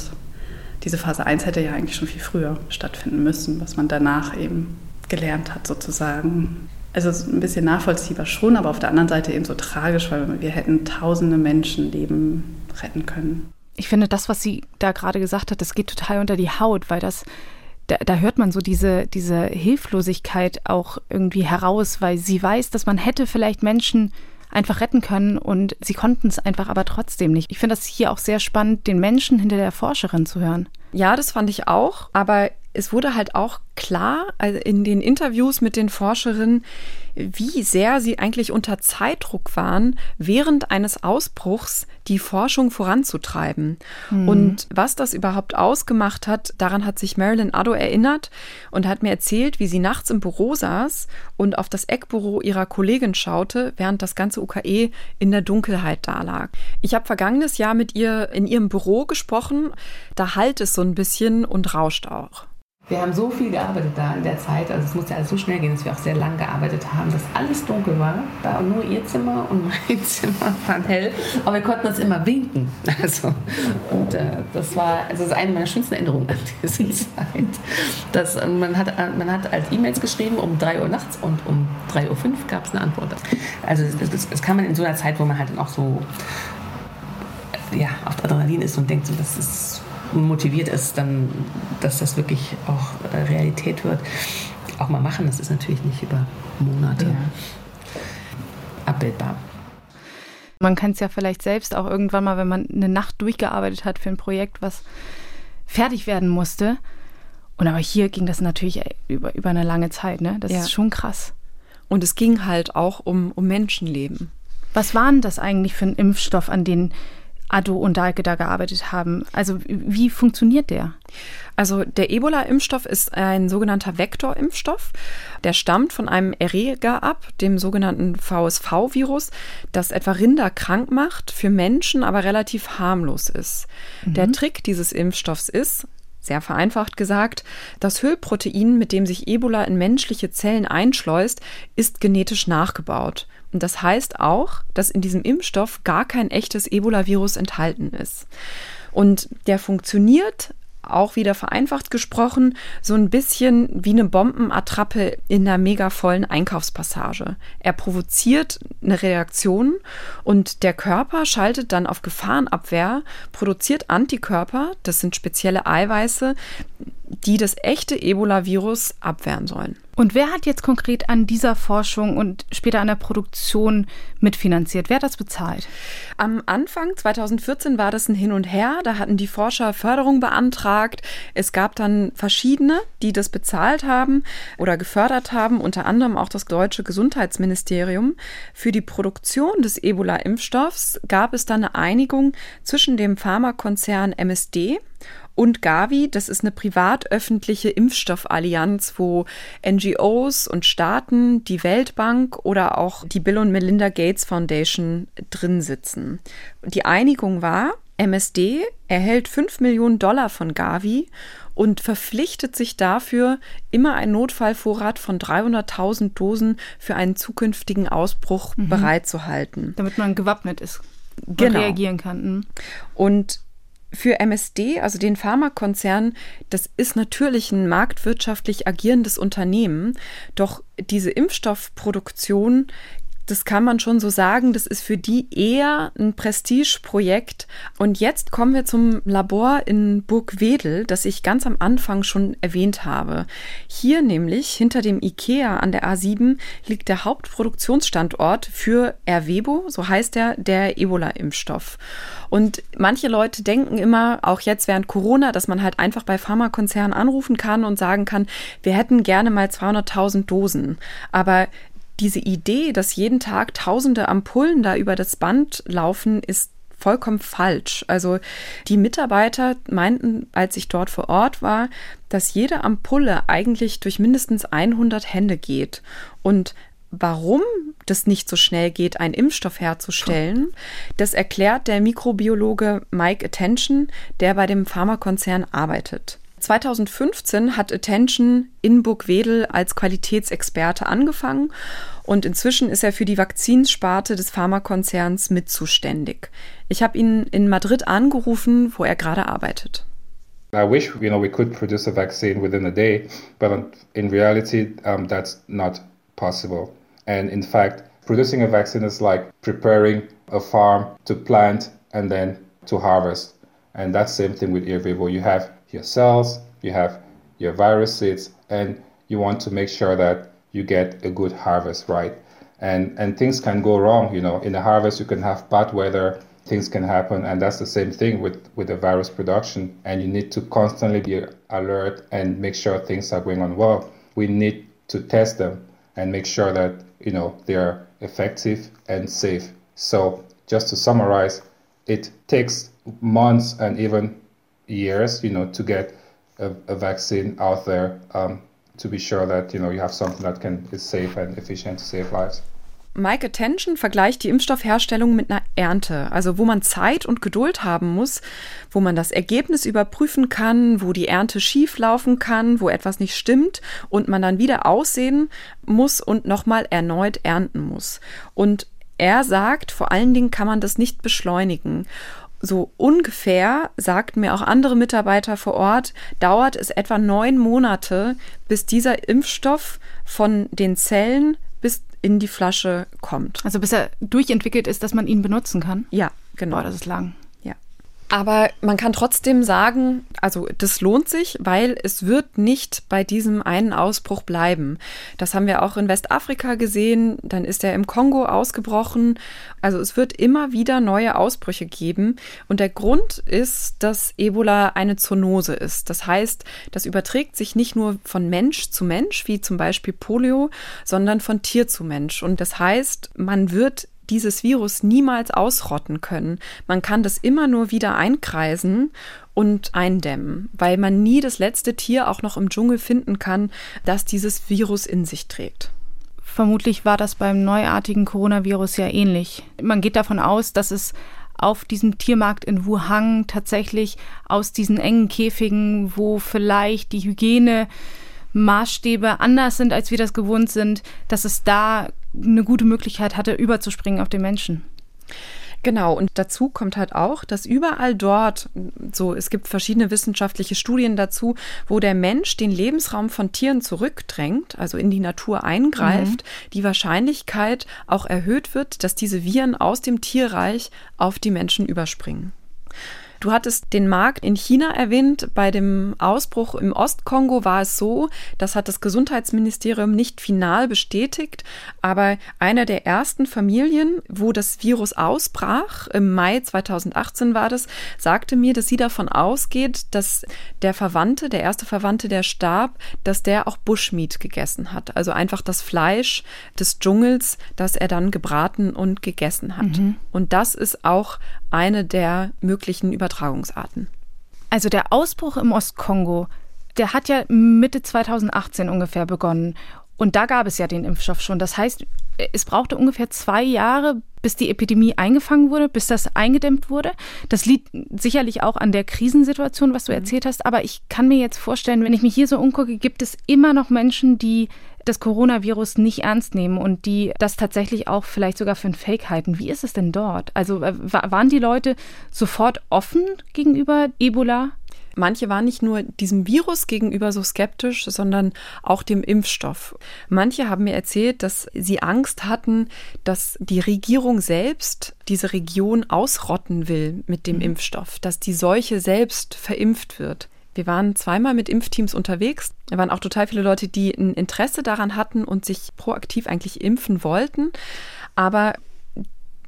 diese Phase 1 hätte ja eigentlich schon viel früher stattfinden müssen, was man danach eben gelernt hat sozusagen. Also ein bisschen nachvollziehbar schon, aber auf der anderen Seite eben so tragisch, weil wir hätten tausende Menschenleben retten können. Ich finde, das, was sie da gerade gesagt hat, das geht total unter die Haut, weil das da, da hört man so diese, diese Hilflosigkeit auch irgendwie heraus, weil sie weiß, dass man hätte vielleicht Menschen einfach retten können und sie konnten es einfach aber trotzdem nicht. Ich finde das hier auch sehr spannend, den Menschen hinter der Forscherin zu hören. Ja, das fand ich auch, aber es wurde halt auch klar also in den Interviews mit den Forscherinnen, wie sehr sie eigentlich unter Zeitdruck waren, während eines Ausbruchs die Forschung voranzutreiben. Mhm. Und was das überhaupt ausgemacht hat, daran hat sich Marilyn Addo erinnert und hat mir erzählt, wie sie nachts im Büro saß und auf das Eckbüro ihrer Kollegin schaute, während das ganze UKE in der Dunkelheit dalag. Ich habe vergangenes Jahr mit ihr in ihrem Büro gesprochen. Da halt es so ein bisschen und rauscht auch. Wir haben so viel gearbeitet da in der Zeit, also es musste alles so schnell gehen, dass wir auch sehr lang gearbeitet haben, dass alles dunkel war. Da nur ihr Zimmer und mein Zimmer waren hell, aber wir konnten uns immer winken. Also, und äh, das war, also das ist eine meiner schönsten Erinnerungen an diese Zeit. Das, man, hat, man hat halt E-Mails geschrieben um 3 Uhr nachts und um 3.05 Uhr gab es eine Antwort. Also das kann man in so einer Zeit, wo man halt dann auch so ja, auf Adrenalin ist und denkt, so, das ist motiviert ist, dann, dass das wirklich auch äh, Realität wird, auch mal machen. Das ist natürlich nicht über Monate ja. abbildbar. Man kann es ja vielleicht selbst auch irgendwann mal, wenn man eine Nacht durchgearbeitet hat für ein Projekt, was fertig werden musste. Und aber hier ging das natürlich über, über eine lange Zeit, ne? Das ja. ist schon krass. Und es ging halt auch um, um Menschenleben. Was war denn das eigentlich für ein Impfstoff, an den Addo und Dahlke da gearbeitet haben. Also wie funktioniert der? Also der Ebola-Impfstoff ist ein sogenannter Vektorimpfstoff. Der stammt von einem Erreger ab, dem sogenannten VSV-Virus, das etwa Rinder krank macht, für Menschen aber relativ harmlos ist. Mhm. Der Trick dieses Impfstoffs ist, sehr vereinfacht gesagt, das Hüllprotein, mit dem sich Ebola in menschliche Zellen einschleust, ist genetisch nachgebaut. Und das heißt auch, dass in diesem Impfstoff gar kein echtes Ebola-Virus enthalten ist. Und der funktioniert auch wieder vereinfacht gesprochen, so ein bisschen wie eine Bombenattrappe in einer mega vollen Einkaufspassage. Er provoziert eine Reaktion und der Körper schaltet dann auf Gefahrenabwehr, produziert Antikörper, das sind spezielle Eiweiße, die das echte Ebola-Virus abwehren sollen. Und wer hat jetzt konkret an dieser Forschung und später an der Produktion mitfinanziert? Wer hat das bezahlt? Am Anfang 2014 war das ein Hin und Her. Da hatten die Forscher Förderung beantragt. Es gab dann verschiedene, die das bezahlt haben oder gefördert haben, unter anderem auch das deutsche Gesundheitsministerium. Für die Produktion des Ebola-Impfstoffs gab es dann eine Einigung zwischen dem Pharmakonzern MSD und Gavi, das ist eine privat-öffentliche Impfstoffallianz, wo NGOs und Staaten, die Weltbank oder auch die Bill und Melinda Gates Foundation drin sitzen. Die Einigung war, MSD erhält 5 Millionen Dollar von Gavi und verpflichtet sich dafür, immer einen Notfallvorrat von 300.000 Dosen für einen zukünftigen Ausbruch mhm. bereitzuhalten. Damit man gewappnet ist genau. reagieren kann. Mhm. Und für MSD, also den Pharmakonzern, das ist natürlich ein marktwirtschaftlich agierendes Unternehmen, doch diese Impfstoffproduktion das kann man schon so sagen, das ist für die eher ein Prestigeprojekt. Und jetzt kommen wir zum Labor in Burgwedel, das ich ganz am Anfang schon erwähnt habe. Hier nämlich hinter dem IKEA an der A7 liegt der Hauptproduktionsstandort für Erwebo, so heißt er, der Ebola-Impfstoff. Und manche Leute denken immer, auch jetzt während Corona, dass man halt einfach bei Pharmakonzernen anrufen kann und sagen kann, wir hätten gerne mal 200.000 Dosen. Aber diese Idee, dass jeden Tag tausende Ampullen da über das Band laufen, ist vollkommen falsch. Also die Mitarbeiter meinten, als ich dort vor Ort war, dass jede Ampulle eigentlich durch mindestens 100 Hände geht. Und warum das nicht so schnell geht, einen Impfstoff herzustellen, das erklärt der Mikrobiologe Mike Attention, der bei dem Pharmakonzern arbeitet. 2015 hat Attention in Burgwedel als Qualitätsexperte angefangen und inzwischen ist er für die Vakzinsparte des Pharmakonzerns mit zuständig. Ich habe ihn in Madrid angerufen, wo er gerade arbeitet. I wish you know we could produce a vaccine within a day, but in reality um, that's not possible. And in fact, producing a vaccine is like preparing a farm to plant and then to harvest. And that's the same thing with Airvivo. You have your cells, you have your virus seeds, and you want to make sure that you get a good harvest, right? And and things can go wrong, you know. In the harvest, you can have bad weather, things can happen, and that's the same thing with with the virus production. And you need to constantly be alert and make sure things are going on well. We need to test them and make sure that you know they are effective and safe. So just to summarize, it takes months and even years, you know, to get a, a vaccine out there um, to be sure that you know you have something that can is safe and efficient to save lives. Mike Attention vergleicht die Impfstoffherstellung mit einer Ernte, also wo man Zeit und Geduld haben muss, wo man das Ergebnis überprüfen kann, wo die Ernte schief laufen kann, wo etwas nicht stimmt und man dann wieder aussehen muss und nochmal erneut ernten muss. Und er sagt, vor allen Dingen kann man das nicht beschleunigen so ungefähr, sagten mir auch andere Mitarbeiter vor Ort, dauert es etwa neun Monate, bis dieser Impfstoff von den Zellen bis in die Flasche kommt. Also bis er durchentwickelt ist, dass man ihn benutzen kann? Ja, genau. Boah, das ist lang. Aber man kann trotzdem sagen, also das lohnt sich, weil es wird nicht bei diesem einen Ausbruch bleiben. Das haben wir auch in Westafrika gesehen, dann ist er im Kongo ausgebrochen. Also es wird immer wieder neue Ausbrüche geben. Und der Grund ist, dass Ebola eine Zoonose ist. Das heißt, das überträgt sich nicht nur von Mensch zu Mensch, wie zum Beispiel Polio, sondern von Tier zu Mensch. Und das heißt, man wird dieses Virus niemals ausrotten können. Man kann das immer nur wieder einkreisen und eindämmen, weil man nie das letzte Tier auch noch im Dschungel finden kann, das dieses Virus in sich trägt. Vermutlich war das beim neuartigen Coronavirus ja ähnlich. Man geht davon aus, dass es auf diesem Tiermarkt in Wuhan tatsächlich aus diesen engen Käfigen, wo vielleicht die Hygiene Maßstäbe anders sind, als wir das gewohnt sind, dass es da eine gute Möglichkeit hatte, überzuspringen auf den Menschen. Genau, und dazu kommt halt auch, dass überall dort, so es gibt verschiedene wissenschaftliche Studien dazu, wo der Mensch den Lebensraum von Tieren zurückdrängt, also in die Natur eingreift, mhm. die Wahrscheinlichkeit auch erhöht wird, dass diese Viren aus dem Tierreich auf die Menschen überspringen. Du hattest den Markt in China erwähnt. Bei dem Ausbruch im Ostkongo war es so, das hat das Gesundheitsministerium nicht final bestätigt, aber einer der ersten Familien, wo das Virus ausbrach, im Mai 2018 war das, sagte mir, dass sie davon ausgeht, dass der Verwandte, der erste Verwandte, der starb, dass der auch Bushmeat gegessen hat. Also einfach das Fleisch des Dschungels, das er dann gebraten und gegessen hat. Mhm. Und das ist auch eine der möglichen Übertragungsarten. Also der Ausbruch im Ostkongo, der hat ja Mitte 2018 ungefähr begonnen. Und da gab es ja den Impfstoff schon. Das heißt, es brauchte ungefähr zwei Jahre, bis die Epidemie eingefangen wurde, bis das eingedämmt wurde. Das liegt sicherlich auch an der Krisensituation, was du mhm. erzählt hast. Aber ich kann mir jetzt vorstellen, wenn ich mich hier so umgucke, gibt es immer noch Menschen, die das Coronavirus nicht ernst nehmen und die das tatsächlich auch vielleicht sogar für ein Fake halten. Wie ist es denn dort? Also waren die Leute sofort offen gegenüber Ebola? Manche waren nicht nur diesem Virus gegenüber so skeptisch, sondern auch dem Impfstoff. Manche haben mir erzählt, dass sie Angst hatten, dass die Regierung selbst diese Region ausrotten will mit dem mhm. Impfstoff, dass die Seuche selbst verimpft wird. Wir waren zweimal mit Impfteams unterwegs. Da waren auch total viele Leute, die ein Interesse daran hatten und sich proaktiv eigentlich impfen wollten. Aber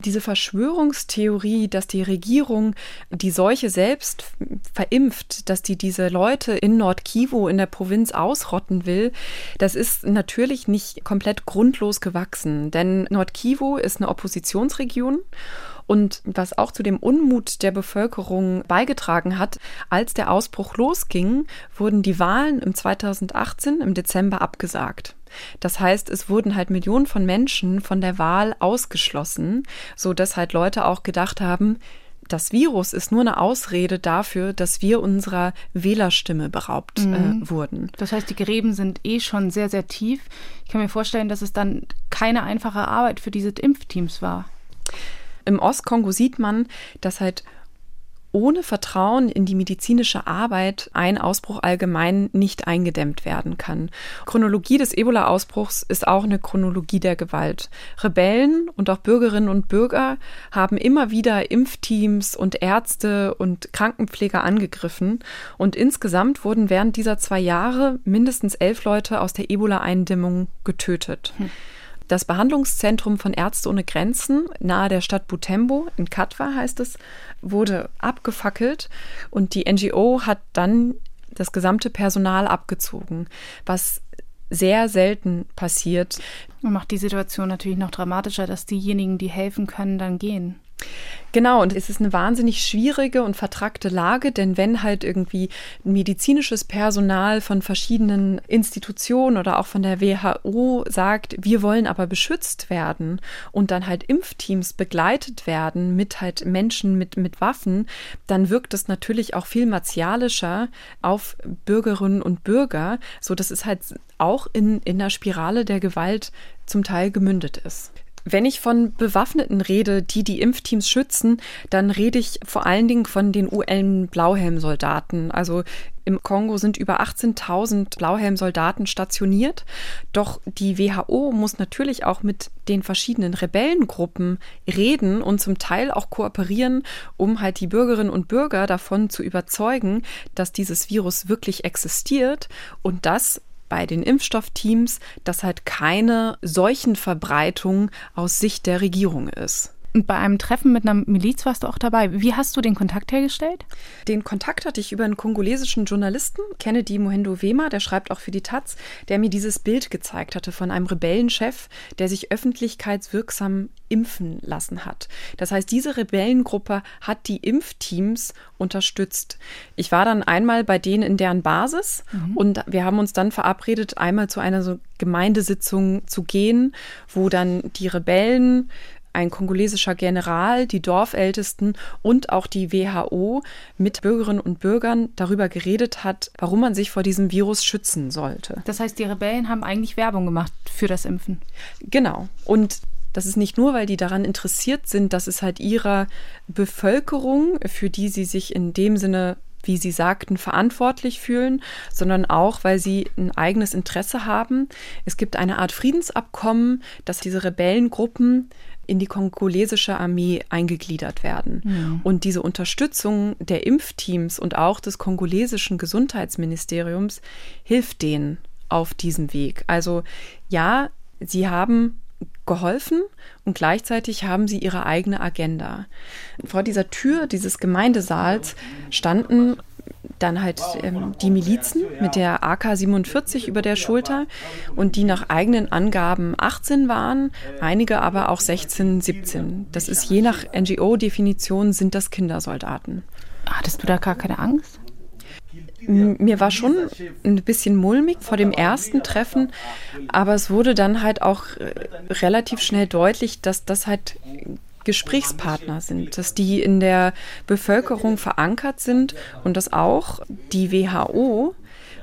diese Verschwörungstheorie, dass die Regierung die Seuche selbst verimpft, dass die diese Leute in Nordkivu in der Provinz ausrotten will, das ist natürlich nicht komplett grundlos gewachsen. Denn Nordkivu ist eine Oppositionsregion und was auch zu dem Unmut der Bevölkerung beigetragen hat, als der Ausbruch losging, wurden die Wahlen im 2018 im Dezember abgesagt. Das heißt, es wurden halt Millionen von Menschen von der Wahl ausgeschlossen, so dass halt Leute auch gedacht haben, das Virus ist nur eine Ausrede dafür, dass wir unserer Wählerstimme beraubt äh, mhm. äh, wurden. Das heißt, die Gräben sind eh schon sehr, sehr tief. Ich kann mir vorstellen, dass es dann keine einfache Arbeit für diese Impfteams war. Im Ostkongo sieht man, dass halt ohne Vertrauen in die medizinische Arbeit ein Ausbruch allgemein nicht eingedämmt werden kann. Chronologie des Ebola-Ausbruchs ist auch eine Chronologie der Gewalt. Rebellen und auch Bürgerinnen und Bürger haben immer wieder Impfteams und Ärzte und Krankenpfleger angegriffen und insgesamt wurden während dieser zwei Jahre mindestens elf Leute aus der Ebola-Eindämmung getötet. Hm. Das Behandlungszentrum von Ärzte ohne Grenzen nahe der Stadt Butembo, in Katwa heißt es, wurde abgefackelt und die NGO hat dann das gesamte Personal abgezogen, was sehr selten passiert. Und macht die Situation natürlich noch dramatischer, dass diejenigen, die helfen können, dann gehen. Genau, und es ist eine wahnsinnig schwierige und vertrackte Lage, denn wenn halt irgendwie medizinisches Personal von verschiedenen Institutionen oder auch von der WHO sagt, wir wollen aber beschützt werden und dann halt Impfteams begleitet werden mit halt Menschen mit, mit Waffen, dann wirkt das natürlich auch viel martialischer auf Bürgerinnen und Bürger, so dass es halt auch in, in der Spirale der Gewalt zum Teil gemündet ist. Wenn ich von Bewaffneten rede, die die Impfteams schützen, dann rede ich vor allen Dingen von den UN-Blauhelmsoldaten. Also im Kongo sind über 18.000 Blauhelmsoldaten stationiert. Doch die WHO muss natürlich auch mit den verschiedenen Rebellengruppen reden und zum Teil auch kooperieren, um halt die Bürgerinnen und Bürger davon zu überzeugen, dass dieses Virus wirklich existiert und dass bei den Impfstoffteams, dass halt keine Seuchenverbreitung aus Sicht der Regierung ist. Und bei einem Treffen mit einer Miliz warst du auch dabei. Wie hast du den Kontakt hergestellt? Den Kontakt hatte ich über einen kongolesischen Journalisten, Kennedy Mohendo Wema, der schreibt auch für die Taz, der mir dieses Bild gezeigt hatte von einem Rebellenchef, der sich öffentlichkeitswirksam impfen lassen hat. Das heißt, diese Rebellengruppe hat die Impfteams unterstützt. Ich war dann einmal bei denen in deren Basis mhm. und wir haben uns dann verabredet, einmal zu einer so Gemeindesitzung zu gehen, wo dann die Rebellen ein kongolesischer General, die Dorfältesten und auch die WHO mit Bürgerinnen und Bürgern darüber geredet hat, warum man sich vor diesem Virus schützen sollte. Das heißt, die Rebellen haben eigentlich Werbung gemacht für das Impfen. Genau. Und das ist nicht nur, weil die daran interessiert sind, dass es halt ihrer Bevölkerung, für die sie sich in dem Sinne wie Sie sagten, verantwortlich fühlen, sondern auch, weil sie ein eigenes Interesse haben. Es gibt eine Art Friedensabkommen, dass diese Rebellengruppen in die kongolesische Armee eingegliedert werden. Ja. Und diese Unterstützung der Impfteams und auch des kongolesischen Gesundheitsministeriums hilft denen auf diesem Weg. Also ja, sie haben geholfen und gleichzeitig haben sie ihre eigene Agenda. Vor dieser Tür dieses Gemeindesaals standen dann halt ähm, die Milizen mit der AK-47 über der Schulter und die nach eigenen Angaben 18 waren, einige aber auch 16, 17. Das ist je nach NGO-Definition sind das Kindersoldaten. Hattest du da gar keine Angst? Mir war schon ein bisschen mulmig vor dem ersten Treffen, aber es wurde dann halt auch äh, relativ schnell deutlich, dass das halt Gesprächspartner sind, dass die in der Bevölkerung verankert sind und dass auch die WHO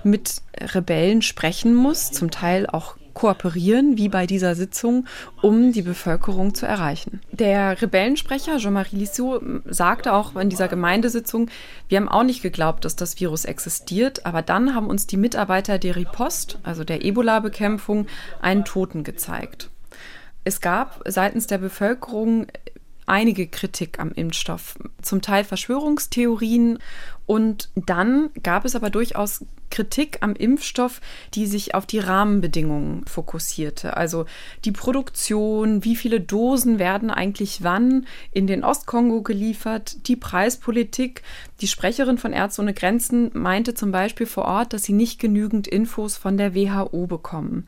mit Rebellen sprechen muss, zum Teil auch kooperieren, wie bei dieser Sitzung, um die Bevölkerung zu erreichen. Der Rebellensprecher Jean-Marie Lissot sagte auch in dieser Gemeindesitzung, wir haben auch nicht geglaubt, dass das Virus existiert, aber dann haben uns die Mitarbeiter der Riposte, also der Ebola-Bekämpfung, einen Toten gezeigt. Es gab seitens der Bevölkerung einige Kritik am Impfstoff, zum Teil Verschwörungstheorien und dann gab es aber durchaus Kritik am Impfstoff, die sich auf die Rahmenbedingungen fokussierte. Also die Produktion, wie viele Dosen werden eigentlich wann in den Ostkongo geliefert, die Preispolitik. Die Sprecherin von Ärzte ohne Grenzen meinte zum Beispiel vor Ort, dass sie nicht genügend Infos von der WHO bekommen.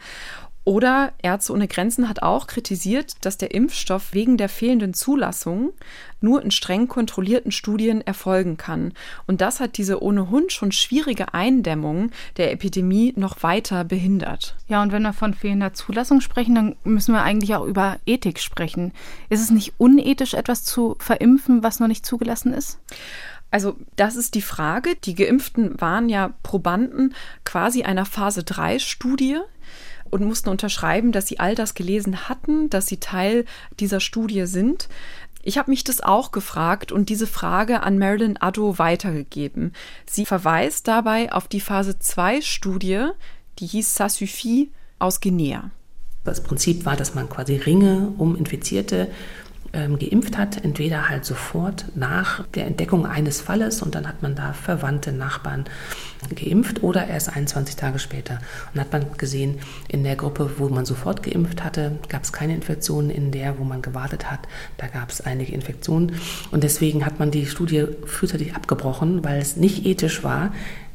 Oder Ärzte ohne Grenzen hat auch kritisiert, dass der Impfstoff wegen der fehlenden Zulassung nur in streng kontrollierten Studien erfolgen kann. Und das hat diese ohnehin schon schwierige Eindämmung der Epidemie noch weiter behindert. Ja, und wenn wir von fehlender Zulassung sprechen, dann müssen wir eigentlich auch über Ethik sprechen. Ist es nicht unethisch, etwas zu verimpfen, was noch nicht zugelassen ist? Also das ist die Frage. Die Geimpften waren ja Probanden quasi einer Phase-3-Studie und mussten unterschreiben, dass sie all das gelesen hatten, dass sie Teil dieser Studie sind. Ich habe mich das auch gefragt und diese Frage an Marilyn Addo weitergegeben. Sie verweist dabei auf die Phase 2 Studie, die hieß Ça suffit aus Guinea. Das Prinzip war, dass man quasi Ringe um Infizierte ähm, geimpft hat, entweder halt sofort nach der Entdeckung eines Falles und dann hat man da Verwandte, Nachbarn geimpft oder erst 21 Tage später. Und hat man gesehen, in der Gruppe, wo man sofort geimpft hatte, gab es keine Infektionen, in der, wo man gewartet hat, da gab es einige Infektionen. Und deswegen hat man die Studie frühzeitig abgebrochen, weil es nicht ethisch war,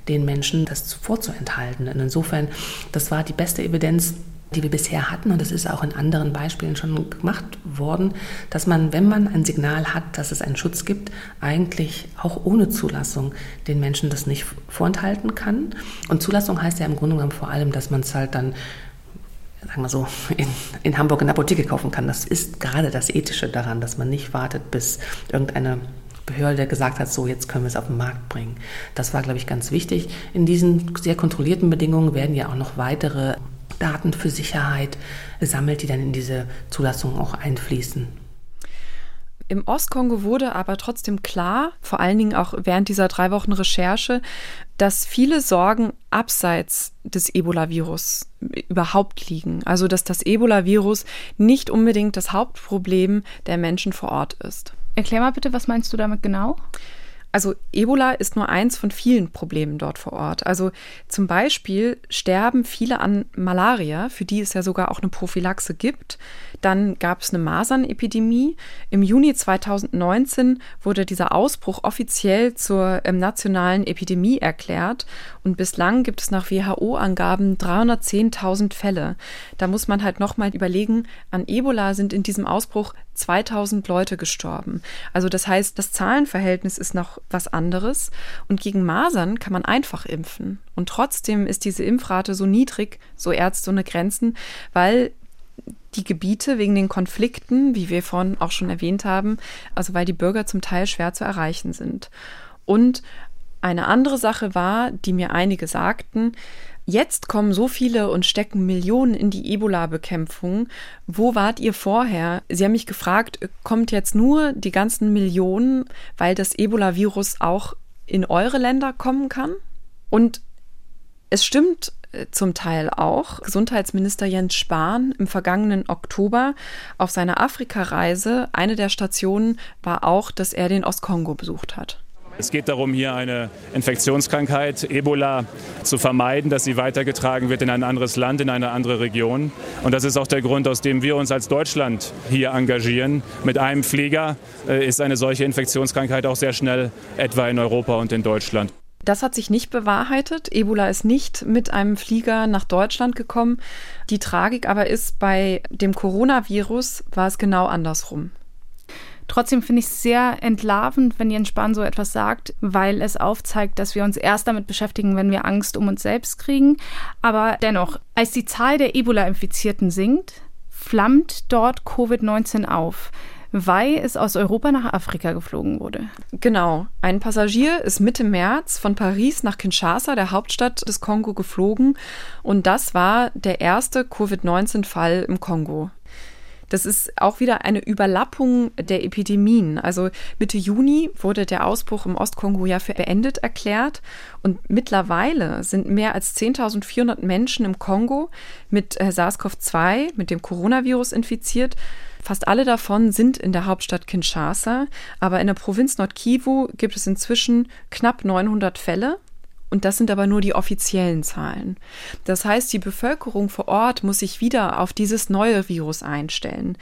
den Menschen das vorzuenthalten. Und insofern, das war die beste Evidenz, die wir bisher hatten, und das ist auch in anderen Beispielen schon gemacht worden, dass man, wenn man ein Signal hat, dass es einen Schutz gibt, eigentlich auch ohne Zulassung den Menschen das nicht vorenthalten kann. Und Zulassung heißt ja im Grunde genommen vor allem, dass man es halt dann sagen wir so, in, in Hamburg in der Apotheke kaufen kann. Das ist gerade das Ethische daran, dass man nicht wartet, bis irgendeine Behörde gesagt hat, so jetzt können wir es auf den Markt bringen. Das war, glaube ich, ganz wichtig. In diesen sehr kontrollierten Bedingungen werden ja auch noch weitere Daten für Sicherheit gesammelt, die dann in diese Zulassung auch einfließen. Im Ostkongo wurde aber trotzdem klar, vor allen Dingen auch während dieser drei Wochen Recherche, dass viele Sorgen abseits des Ebola-Virus überhaupt liegen. Also dass das Ebola-Virus nicht unbedingt das Hauptproblem der Menschen vor Ort ist. Erklär mal bitte, was meinst du damit genau? Also Ebola ist nur eins von vielen Problemen dort vor Ort. Also zum Beispiel sterben viele an Malaria, für die es ja sogar auch eine Prophylaxe gibt. Dann gab es eine Masernepidemie. Im Juni 2019 wurde dieser Ausbruch offiziell zur ähm, nationalen Epidemie erklärt. Und bislang gibt es nach WHO-Angaben 310.000 Fälle. Da muss man halt nochmal überlegen, an Ebola sind in diesem Ausbruch 2000 Leute gestorben. Also das heißt, das Zahlenverhältnis ist noch was anderes. Und gegen Masern kann man einfach impfen. Und trotzdem ist diese Impfrate so niedrig, so Ärzte ohne Grenzen, weil die Gebiete wegen den Konflikten, wie wir vorhin auch schon erwähnt haben, also weil die Bürger zum Teil schwer zu erreichen sind. Und eine andere Sache war, die mir einige sagten, Jetzt kommen so viele und stecken Millionen in die Ebola-Bekämpfung. Wo wart ihr vorher? Sie haben mich gefragt, kommt jetzt nur die ganzen Millionen, weil das Ebola-Virus auch in eure Länder kommen kann? Und es stimmt äh, zum Teil auch. Gesundheitsminister Jens Spahn im vergangenen Oktober auf seiner Afrika-Reise, eine der Stationen war auch, dass er den Ostkongo besucht hat. Es geht darum, hier eine Infektionskrankheit, Ebola, zu vermeiden, dass sie weitergetragen wird in ein anderes Land, in eine andere Region. Und das ist auch der Grund, aus dem wir uns als Deutschland hier engagieren. Mit einem Flieger äh, ist eine solche Infektionskrankheit auch sehr schnell etwa in Europa und in Deutschland. Das hat sich nicht bewahrheitet. Ebola ist nicht mit einem Flieger nach Deutschland gekommen. Die Tragik aber ist, bei dem Coronavirus war es genau andersrum. Trotzdem finde ich es sehr entlarvend, wenn Jens Spahn so etwas sagt, weil es aufzeigt, dass wir uns erst damit beschäftigen, wenn wir Angst um uns selbst kriegen. Aber dennoch, als die Zahl der Ebola-Infizierten sinkt, flammt dort Covid-19 auf. weil es aus Europa nach Afrika geflogen wurde. Genau. Ein Passagier ist Mitte März von Paris nach Kinshasa, der Hauptstadt des Kongo, geflogen. Und das war der erste Covid-19-Fall im Kongo. Das ist auch wieder eine Überlappung der Epidemien. Also Mitte Juni wurde der Ausbruch im Ostkongo ja für beendet erklärt und mittlerweile sind mehr als 10.400 Menschen im Kongo mit äh, SARS-CoV-2, mit dem Coronavirus infiziert. Fast alle davon sind in der Hauptstadt Kinshasa, aber in der Provinz Nordkivu gibt es inzwischen knapp 900 Fälle und das sind aber nur die offiziellen Zahlen. Das heißt, die Bevölkerung vor Ort muss sich wieder auf dieses neue Virus einstellen.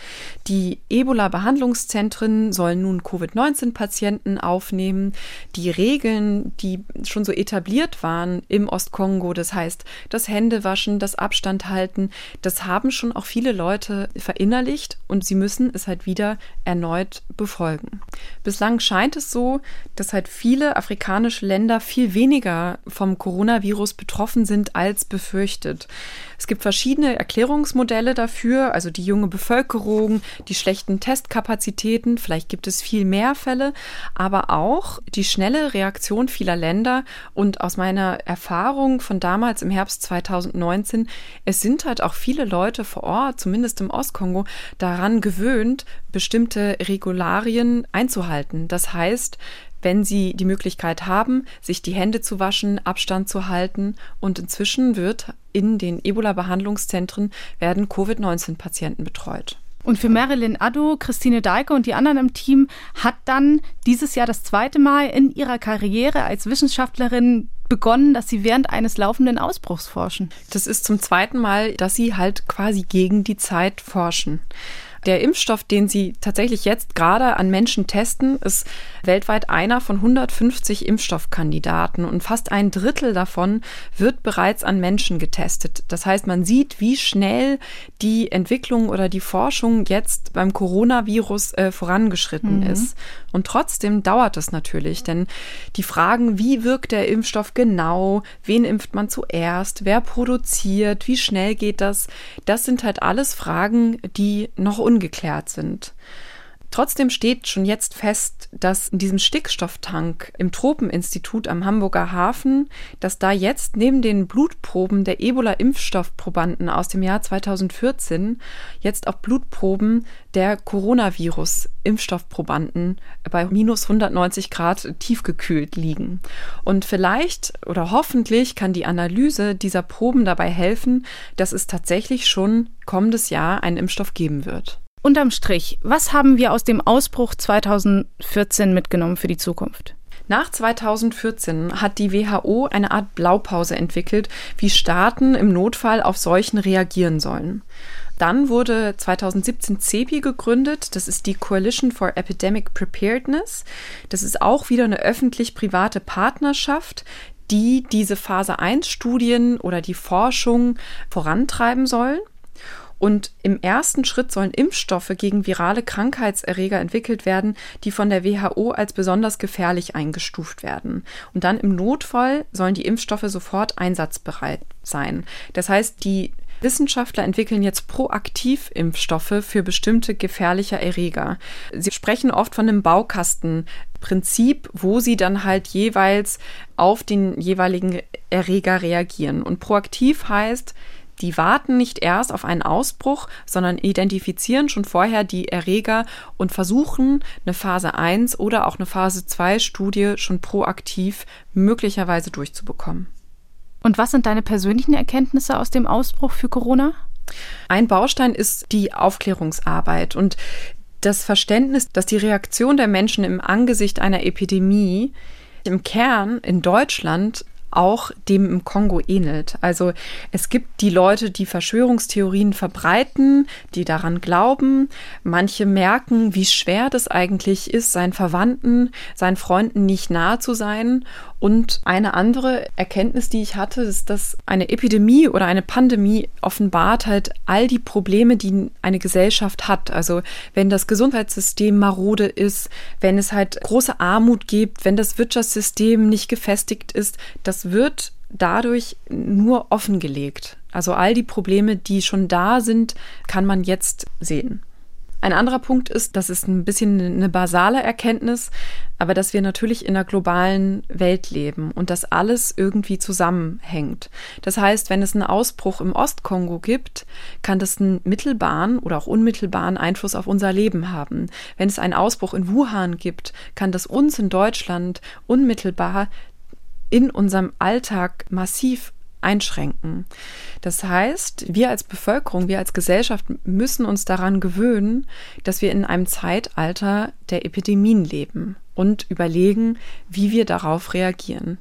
Die Ebola-Behandlungszentren sollen nun Covid-19-Patienten aufnehmen. Die Regeln, die schon so etabliert waren im Ostkongo, das heißt das Händewaschen, das Abstand halten, das haben schon auch viele Leute verinnerlicht und sie müssen es halt wieder erneut befolgen. Bislang scheint es so, dass halt viele afrikanische Länder viel weniger vom Coronavirus betroffen sind als befürchtet. Es gibt verschiedene Erklärungsmodelle dafür, also die junge Bevölkerung, die schlechten Testkapazitäten, vielleicht gibt es viel mehr Fälle, aber auch die schnelle Reaktion vieler Länder und aus meiner Erfahrung von damals im Herbst 2019, es sind halt auch viele Leute vor Ort, zumindest im Ostkongo, daran gewöhnt, bestimmte Regularien einzuhalten. Das heißt, wenn sie die Möglichkeit haben, sich die Hände zu waschen, Abstand zu halten. Und inzwischen wird in den Ebola-Behandlungszentren werden Covid-19-Patienten betreut. Und für Marilyn Addo, Christine Deike und die anderen im Team hat dann dieses Jahr das zweite Mal in ihrer Karriere als Wissenschaftlerin begonnen, dass sie während eines laufenden Ausbruchs forschen. Das ist zum zweiten Mal, dass sie halt quasi gegen die Zeit forschen. Der Impfstoff, den sie tatsächlich jetzt gerade an Menschen testen, ist weltweit einer von 150 Impfstoffkandidaten und fast ein Drittel davon wird bereits an Menschen getestet. Das heißt, man sieht, wie schnell die Entwicklung oder die Forschung jetzt beim Coronavirus äh, vorangeschritten mhm. ist. Und trotzdem dauert es natürlich, denn die Fragen, wie wirkt der Impfstoff genau, wen impft man zuerst, wer produziert, wie schnell geht das, das sind halt alles Fragen, die noch ungeklärt sind. Trotzdem steht schon jetzt fest, dass in diesem Stickstofftank im Tropeninstitut am Hamburger Hafen, dass da jetzt neben den Blutproben der Ebola-Impfstoffprobanden aus dem Jahr 2014 jetzt auch Blutproben der Coronavirus-Impfstoffprobanden bei minus 190 Grad tiefgekühlt liegen. Und vielleicht oder hoffentlich kann die Analyse dieser Proben dabei helfen, dass es tatsächlich schon kommendes Jahr einen Impfstoff geben wird. Unterm Strich, was haben wir aus dem Ausbruch 2014 mitgenommen für die Zukunft? Nach 2014 hat die WHO eine Art Blaupause entwickelt, wie Staaten im Notfall auf Seuchen reagieren sollen. Dann wurde 2017 CEPI gegründet. Das ist die Coalition for Epidemic Preparedness. Das ist auch wieder eine öffentlich-private Partnerschaft, die diese Phase 1 Studien oder die Forschung vorantreiben sollen. Und im ersten Schritt sollen Impfstoffe gegen virale Krankheitserreger entwickelt werden, die von der WHO als besonders gefährlich eingestuft werden. Und dann im Notfall sollen die Impfstoffe sofort einsatzbereit sein. Das heißt, die Wissenschaftler entwickeln jetzt proaktiv Impfstoffe für bestimmte gefährliche Erreger. Sie sprechen oft von einem Baukastenprinzip, wo sie dann halt jeweils auf den jeweiligen Erreger reagieren. Und proaktiv heißt, die warten nicht erst auf einen Ausbruch, sondern identifizieren schon vorher die Erreger und versuchen, eine Phase 1 oder auch eine Phase 2 Studie schon proaktiv möglicherweise durchzubekommen. Und was sind deine persönlichen Erkenntnisse aus dem Ausbruch für Corona? Ein Baustein ist die Aufklärungsarbeit und das Verständnis, dass die Reaktion der Menschen im Angesicht einer Epidemie im Kern in Deutschland auch dem im Kongo ähnelt. Also es gibt die Leute, die Verschwörungstheorien verbreiten, die daran glauben. Manche merken, wie schwer das eigentlich ist, seinen Verwandten, seinen Freunden nicht nahe zu sein. Und eine andere Erkenntnis, die ich hatte, ist, dass eine Epidemie oder eine Pandemie offenbart halt all die Probleme, die eine Gesellschaft hat. Also wenn das Gesundheitssystem marode ist, wenn es halt große Armut gibt, wenn das Wirtschaftssystem nicht gefestigt ist, das wird dadurch nur offengelegt. Also all die Probleme, die schon da sind, kann man jetzt sehen. Ein anderer Punkt ist, das ist ein bisschen eine basale Erkenntnis, aber dass wir natürlich in einer globalen Welt leben und dass alles irgendwie zusammenhängt. Das heißt, wenn es einen Ausbruch im Ostkongo gibt, kann das einen mittelbaren oder auch unmittelbaren Einfluss auf unser Leben haben. Wenn es einen Ausbruch in Wuhan gibt, kann das uns in Deutschland unmittelbar in unserem Alltag massiv einschränken. Das heißt, wir als Bevölkerung, wir als Gesellschaft müssen uns daran gewöhnen, dass wir in einem Zeitalter der Epidemien leben und überlegen, wie wir darauf reagieren.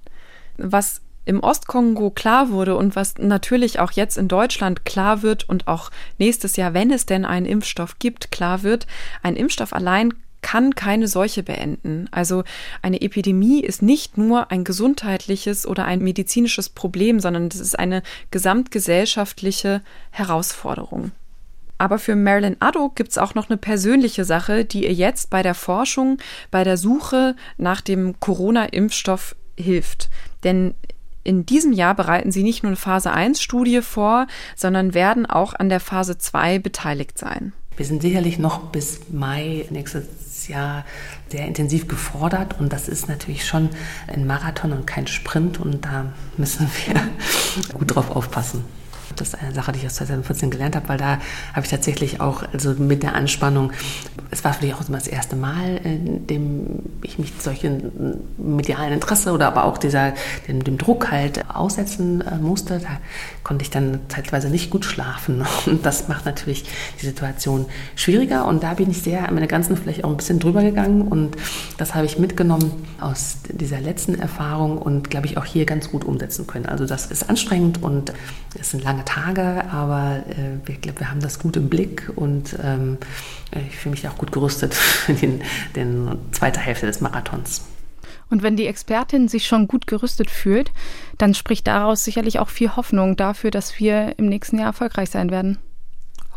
Was im Ostkongo klar wurde und was natürlich auch jetzt in Deutschland klar wird und auch nächstes Jahr, wenn es denn einen Impfstoff gibt, klar wird, ein Impfstoff allein kann keine Seuche beenden. Also eine Epidemie ist nicht nur ein gesundheitliches oder ein medizinisches Problem, sondern das ist eine gesamtgesellschaftliche Herausforderung. Aber für Marilyn Addo gibt es auch noch eine persönliche Sache, die ihr jetzt bei der Forschung, bei der Suche nach dem Corona-Impfstoff hilft. Denn in diesem Jahr bereiten sie nicht nur eine Phase 1-Studie vor, sondern werden auch an der Phase 2 beteiligt sein. Wir sind sicherlich noch bis Mai nächstes Jahr sehr intensiv gefordert und das ist natürlich schon ein Marathon und kein Sprint und da müssen wir gut drauf aufpassen. Das ist eine Sache, die ich aus 2014 gelernt habe, weil da habe ich tatsächlich auch also mit der Anspannung, es war vielleicht auch das erste Mal, in dem ich mich solchen medialen Interesse oder aber auch dieser, dem, dem Druck halt aussetzen äh, musste. Da konnte ich dann zeitweise nicht gut schlafen. Und das macht natürlich die Situation schwieriger. Und da bin ich sehr an meine Grenzen vielleicht auch ein bisschen drüber gegangen. Und das habe ich mitgenommen aus dieser letzten Erfahrung und glaube ich auch hier ganz gut umsetzen können. Also das ist anstrengend und es sind lange Tage, aber äh, ich glaube, wir haben das gut im Blick und ähm, ich fühle mich auch gut gerüstet für den, den zweite Hälfte des Marathons. Und wenn die Expertin sich schon gut gerüstet fühlt, dann spricht daraus sicherlich auch viel Hoffnung dafür, dass wir im nächsten Jahr erfolgreich sein werden.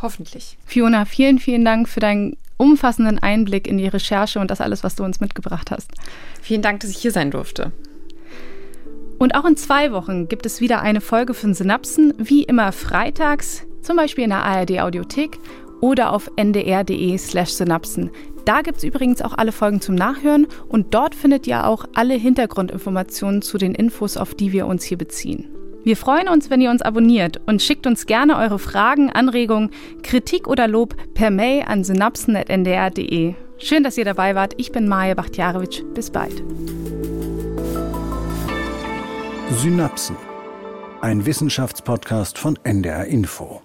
Hoffentlich. Fiona, vielen, vielen Dank für deinen umfassenden Einblick in die Recherche und das alles, was du uns mitgebracht hast. Vielen Dank, dass ich hier sein durfte. Und auch in zwei Wochen gibt es wieder eine Folge von Synapsen, wie immer freitags, zum Beispiel in der ARD Audiothek oder auf ndr.de/slash synapsen. Da gibt es übrigens auch alle Folgen zum Nachhören und dort findet ihr auch alle Hintergrundinformationen zu den Infos, auf die wir uns hier beziehen. Wir freuen uns, wenn ihr uns abonniert und schickt uns gerne eure Fragen, Anregungen, Kritik oder Lob per Mail an synapsen.ndr.de. Schön, dass ihr dabei wart. Ich bin Maja Bachtjarewitsch. Bis bald. Synapsen. Ein Wissenschaftspodcast von NDR Info.